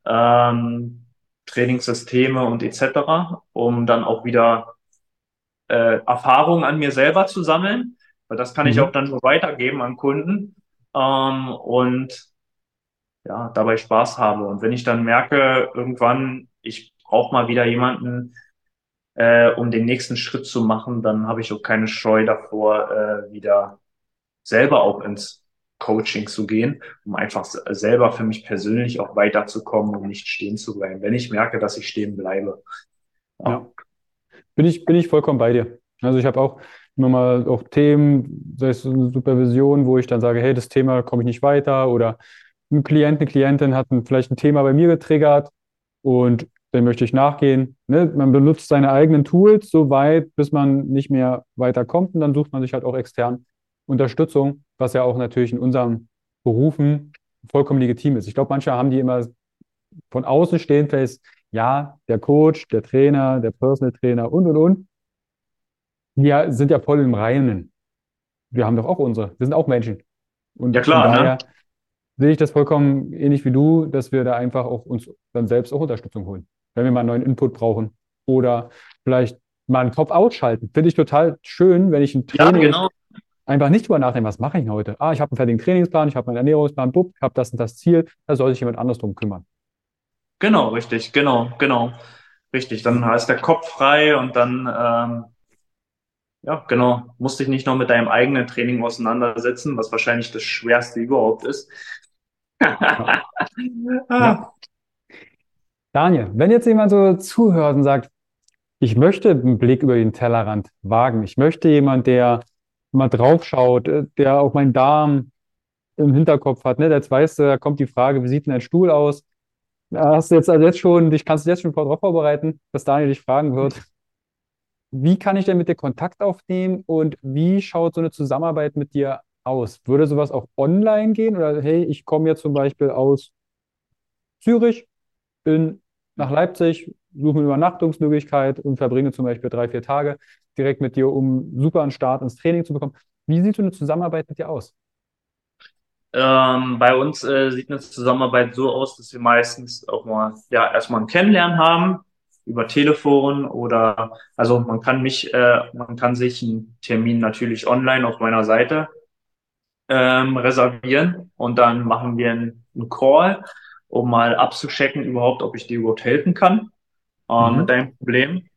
Ähm, Trainingssysteme und etc., um dann auch wieder äh, Erfahrungen an mir selber zu sammeln, weil das kann mhm. ich auch dann nur weitergeben an Kunden. Ähm, und ja, dabei Spaß habe. Und wenn ich dann merke, irgendwann, ich brauche mal wieder jemanden, äh, um den nächsten Schritt zu machen, dann habe ich auch keine Scheu davor, äh, wieder selber auch ins Coaching zu gehen, um einfach selber für mich persönlich auch weiterzukommen und nicht stehen zu bleiben, wenn ich merke, dass ich stehen bleibe. Ja. ja. Bin ich, bin ich vollkommen bei dir. Also ich habe auch immer mal auch Themen, sei es eine Supervision, wo ich dann sage, hey, das Thema komme ich nicht weiter oder ein Klient, eine Klientin hat ein, vielleicht ein Thema bei mir getriggert und dem möchte ich nachgehen. Ne? Man benutzt seine eigenen Tools so weit, bis man nicht mehr weiterkommt und dann sucht man sich halt auch extern Unterstützung, was ja auch natürlich in unseren Berufen vollkommen legitim ist. Ich glaube, manche haben die immer von außen stehen fest, ja, der Coach, der Trainer, der Personal Trainer und, und, und, die sind ja voll im Reinen. Wir haben doch auch unsere, wir sind auch Menschen. Und ja, klar, von daher ne? sehe ich das vollkommen ähnlich wie du, dass wir da einfach auch uns dann selbst auch Unterstützung holen. Wenn wir mal einen neuen Input brauchen oder vielleicht mal einen Kopf ausschalten. Finde ich total schön, wenn ich ein Training ja, genau einfach nicht drüber nachdenken, was mache ich denn heute? Ah, ich habe einen fertigen Trainingsplan, ich habe meinen Ernährungsplan, bupp, ich habe das und das Ziel, da soll sich jemand anders drum kümmern. Genau, richtig, genau, genau. Richtig, dann ist der Kopf frei und dann, ähm, ja, genau, musst dich nicht noch mit deinem eigenen Training auseinandersetzen, was wahrscheinlich das Schwerste überhaupt ist. [LAUGHS] ja. ja. Daniel, wenn jetzt jemand so zuhört und sagt, ich möchte einen Blick über den Tellerrand wagen, ich möchte jemand, der mal drauf schaut, äh, der auch meinen Darm im Hinterkopf hat, ne? Jetzt weißt du, da kommt die Frage, wie sieht denn dein Stuhl aus? Da hast du jetzt also jetzt schon, dich kannst du jetzt schon darauf vorbereiten, dass Daniel dich fragen wird. [LAUGHS] Wie kann ich denn mit dir Kontakt aufnehmen und wie schaut so eine Zusammenarbeit mit dir aus? Würde sowas auch online gehen oder hey, ich komme jetzt zum Beispiel aus Zürich, bin nach Leipzig, suche eine Übernachtungsmöglichkeit und verbringe zum Beispiel drei, vier Tage direkt mit dir, um super einen Start ins Training zu bekommen. Wie sieht so eine Zusammenarbeit mit dir aus? Ähm, bei uns äh, sieht eine Zusammenarbeit so aus, dass wir meistens auch mal ja erstmal ein Kennenlernen haben über Telefon oder also man kann mich, äh, man kann sich einen Termin natürlich online auf meiner Seite ähm, reservieren und dann machen wir einen, einen Call, um mal abzuchecken überhaupt, ob ich dir überhaupt helfen kann äh, mhm. mit deinem Problem.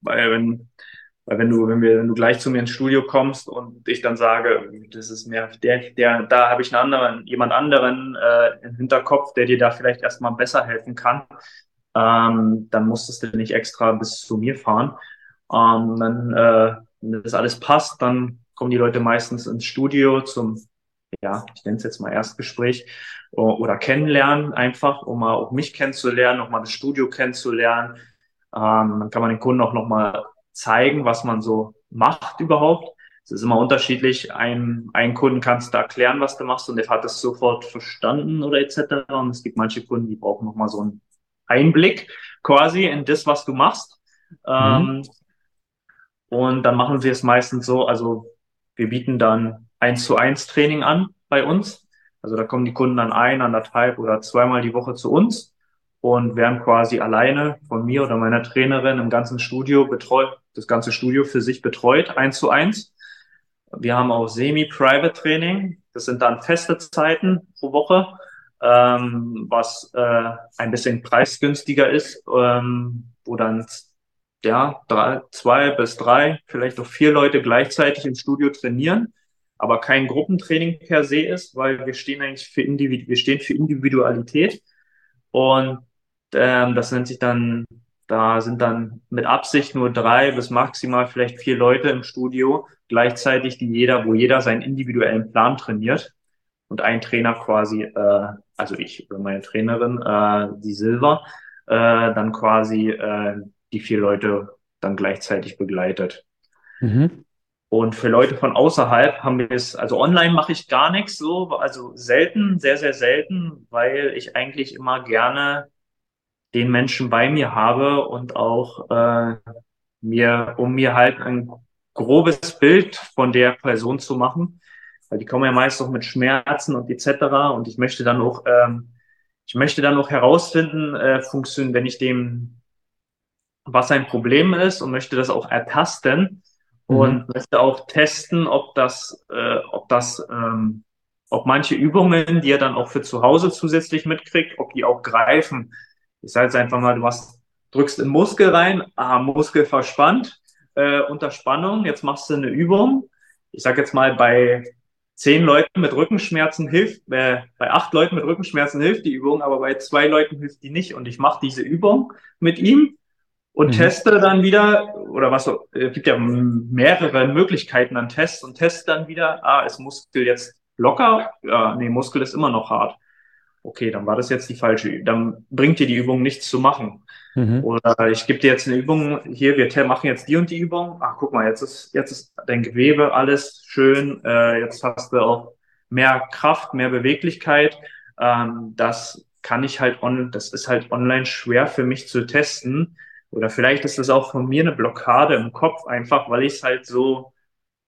Weil wenn weil wenn du, wenn wir, wenn du gleich zu mir ins Studio kommst und ich dann sage, das ist mehr der, der, da habe ich einen anderen, jemand anderen äh, im Hinterkopf, der dir da vielleicht erstmal besser helfen kann, ähm, dann musstest du nicht extra bis zu mir fahren. Ähm, dann, äh, wenn das alles passt, dann kommen die Leute meistens ins Studio zum, ja, ich nenne es jetzt mal Erstgespräch oder kennenlernen einfach, um mal auch mich kennenzulernen, noch mal das Studio kennenzulernen. Ähm, dann kann man den Kunden auch noch mal zeigen, was man so macht überhaupt. Es ist immer unterschiedlich. Ein, ein Kunden kannst du erklären, was du machst und der hat es sofort verstanden oder etc. Und es gibt manche Kunden, die brauchen nochmal so einen Einblick quasi in das, was du machst. Mhm. Ähm, und dann machen wir es meistens so, also wir bieten dann eins zu eins Training an bei uns. Also da kommen die Kunden dann ein, anderthalb oder zweimal die Woche zu uns und werden quasi alleine von mir oder meiner Trainerin im ganzen Studio betreut, das ganze Studio für sich betreut, eins zu eins. Wir haben auch Semi-Private Training. Das sind dann feste Zeiten pro Woche, ähm, was äh, ein bisschen preisgünstiger ist, ähm, wo dann ja drei, zwei bis drei, vielleicht auch vier Leute gleichzeitig im Studio trainieren, aber kein Gruppentraining per se ist, weil wir stehen eigentlich für Individu wir stehen für Individualität und ähm, das nennt sich dann da sind dann mit Absicht nur drei bis maximal vielleicht vier Leute im Studio gleichzeitig, die jeder, wo jeder seinen individuellen Plan trainiert und ein Trainer quasi, äh, also ich oder meine Trainerin, äh, die Silver, äh, dann quasi äh, die vier Leute dann gleichzeitig begleitet. Mhm. Und für Leute von außerhalb haben wir es, also online mache ich gar nichts so, also selten, sehr, sehr selten, weil ich eigentlich immer gerne den Menschen bei mir habe und auch äh, mir, um mir halt ein grobes Bild von der Person zu machen, weil die kommen ja meist auch mit Schmerzen und etc. Und ich möchte dann auch, ähm, ich möchte dann auch herausfinden, äh, funktionieren, wenn ich dem, was sein Problem ist und möchte das auch ertasten. Und möchte auch testen, ob das, äh, ob das, ähm, ob manche Übungen, die er dann auch für zu Hause zusätzlich mitkriegt, ob die auch greifen. Ich sage jetzt einfach mal, du hast, drückst in Muskel rein, aha, Muskel verspannt, äh, unter Spannung, jetzt machst du eine Übung. Ich sage jetzt mal, bei zehn Leuten mit Rückenschmerzen hilft, äh, bei acht Leuten mit Rückenschmerzen hilft die Übung, aber bei zwei Leuten hilft die nicht. Und ich mache diese Übung mit ihm und mhm. teste dann wieder, oder was, es äh, gibt ja mehrere Möglichkeiten an Tests und teste dann wieder, ah, ist Muskel jetzt locker? Ja, nee, Muskel ist immer noch hart. Okay, dann war das jetzt die falsche, dann bringt dir die Übung nichts zu machen. Mhm. Oder ich gebe dir jetzt eine Übung, hier, wir machen jetzt die und die Übung. Ach, guck mal, jetzt ist, jetzt ist dein Gewebe alles schön, äh, jetzt hast du auch mehr Kraft, mehr Beweglichkeit. Ähm, das kann ich halt on, das ist halt online schwer für mich zu testen. Oder vielleicht ist das auch von mir eine Blockade im Kopf, einfach weil ich es halt so,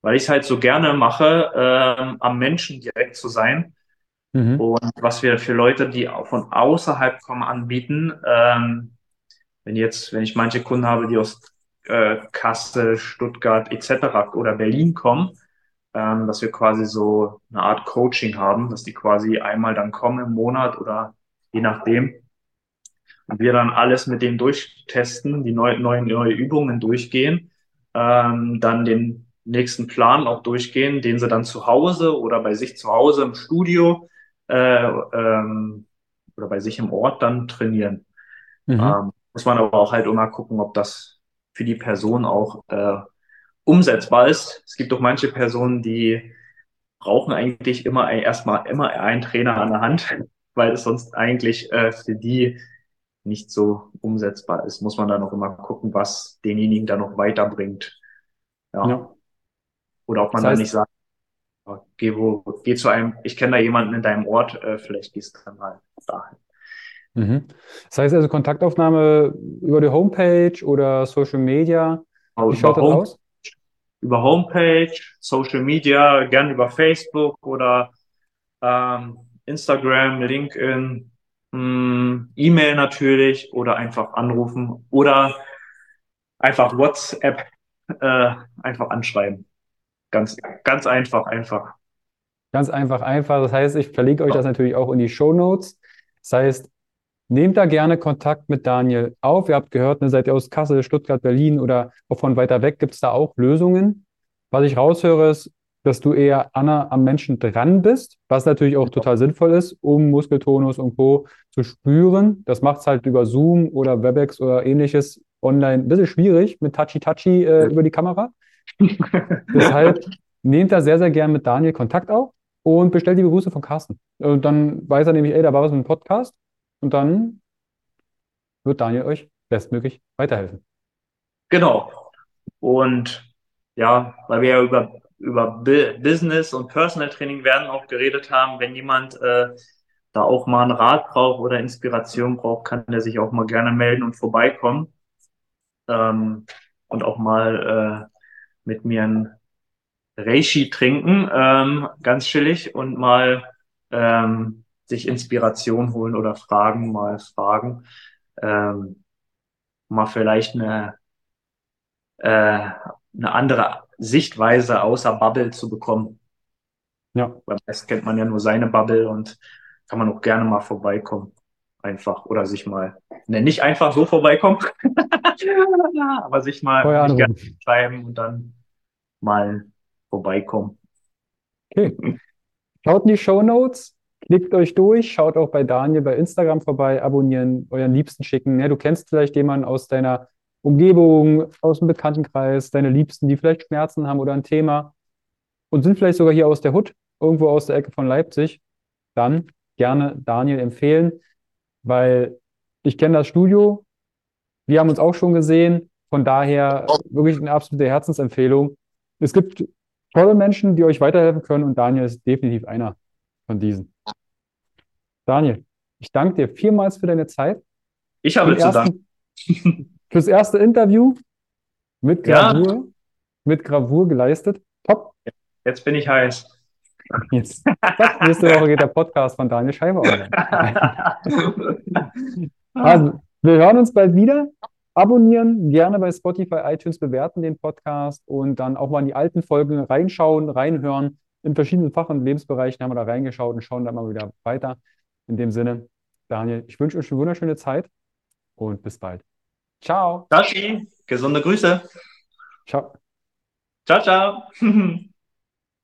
weil ich es halt so gerne mache, ähm, am Menschen direkt zu sein. Mhm. Und was wir für Leute, die von außerhalb kommen, anbieten, ähm, wenn jetzt, wenn ich manche Kunden habe, die aus äh, Kassel, Stuttgart etc. oder Berlin kommen, ähm, dass wir quasi so eine Art Coaching haben, dass die quasi einmal dann kommen im Monat oder je nachdem. Und wir dann alles mit denen durchtesten, die neuen neue, neue Übungen durchgehen, ähm, dann den nächsten Plan auch durchgehen, den sie dann zu Hause oder bei sich zu Hause im Studio äh, ähm, oder bei sich im Ort dann trainieren. Mhm. Ähm, muss man aber auch halt immer gucken, ob das für die Person auch äh, umsetzbar ist. Es gibt doch manche Personen, die brauchen eigentlich immer erstmal immer einen Trainer an der Hand, [LAUGHS] weil es sonst eigentlich äh, für die nicht so umsetzbar ist. Muss man da noch immer gucken, was denjenigen da noch weiterbringt. Ja. ja. Oder ob man das heißt, dann nicht sagt, geh wo, geh zu einem, ich kenne da jemanden in deinem Ort, äh, vielleicht gehst du dann mal dahin. Mhm. Das heißt also Kontaktaufnahme über die Homepage oder Social Media. Wie schaut das aus? Über Homepage, Social Media, gern über Facebook oder ähm, Instagram, LinkedIn, E-Mail natürlich oder einfach anrufen oder einfach WhatsApp äh, einfach anschreiben. Ganz, ganz einfach, einfach. Ganz einfach, einfach. Das heißt, ich verlinke euch das natürlich auch in die Show Notes. Das heißt, Nehmt da gerne Kontakt mit Daniel auf. Ihr habt gehört, ne, seid ihr aus Kassel, Stuttgart, Berlin oder auch von weiter weg, gibt es da auch Lösungen. Was ich raushöre, ist, dass du eher Anna am Menschen dran bist, was natürlich auch total sinnvoll ist, um Muskeltonus und Co. zu spüren. Das macht es halt über Zoom oder Webex oder ähnliches online ein bisschen schwierig mit Touchy-Touchy äh, über die Kamera. [LAUGHS] Deshalb nehmt da sehr, sehr gern mit Daniel Kontakt auf und bestellt die Grüße von Carsten. Und dann weiß er nämlich, ey, da war was mit dem Podcast. Und dann wird Daniel euch bestmöglich weiterhelfen. Genau. Und ja, weil wir ja über, über Business und Personal Training werden auch geredet haben, wenn jemand äh, da auch mal einen Rat braucht oder Inspiration braucht, kann der sich auch mal gerne melden und vorbeikommen. Ähm, und auch mal äh, mit mir ein Reishi trinken, ähm, ganz chillig und mal ähm, sich Inspiration holen oder Fragen mal fragen, ähm, mal vielleicht eine, äh, eine andere Sichtweise außer Bubble zu bekommen. Ja. Weil meist kennt man ja nur seine Bubble und kann man auch gerne mal vorbeikommen. Einfach. Oder sich mal, ne, nicht einfach so vorbeikommen, [LAUGHS] aber sich mal sich gerne schreiben und dann mal vorbeikommen. Okay. Schaut in die Show Notes. Klickt euch durch, schaut auch bei Daniel bei Instagram vorbei, abonnieren, euren Liebsten schicken. Ja, du kennst vielleicht jemanden aus deiner Umgebung, aus dem Bekanntenkreis, deine Liebsten, die vielleicht Schmerzen haben oder ein Thema und sind vielleicht sogar hier aus der Hut, irgendwo aus der Ecke von Leipzig. Dann gerne Daniel empfehlen, weil ich kenne das Studio. Wir haben uns auch schon gesehen. Von daher wirklich eine absolute Herzensempfehlung. Es gibt tolle Menschen, die euch weiterhelfen können und Daniel ist definitiv einer von diesen. Daniel, ich danke dir vielmals für deine Zeit. Ich habe zu danken. [LAUGHS] Fürs erste Interview mit Gravur, ja. mit Gravur geleistet. Top. Jetzt bin ich heiß. Jetzt. nächste Woche geht der Podcast von Daniel Scheiber online. [LAUGHS] also, wir hören uns bald wieder. Abonnieren, gerne bei Spotify, iTunes bewerten den Podcast und dann auch mal in die alten Folgen reinschauen, reinhören in verschiedenen Fach- und Lebensbereichen haben wir da reingeschaut und schauen da mal wieder weiter. In dem Sinne, Daniel, ich wünsche euch eine wunderschöne Zeit und bis bald. Ciao. Tashi, gesunde Grüße. Ciao. Ciao, ciao. [LAUGHS]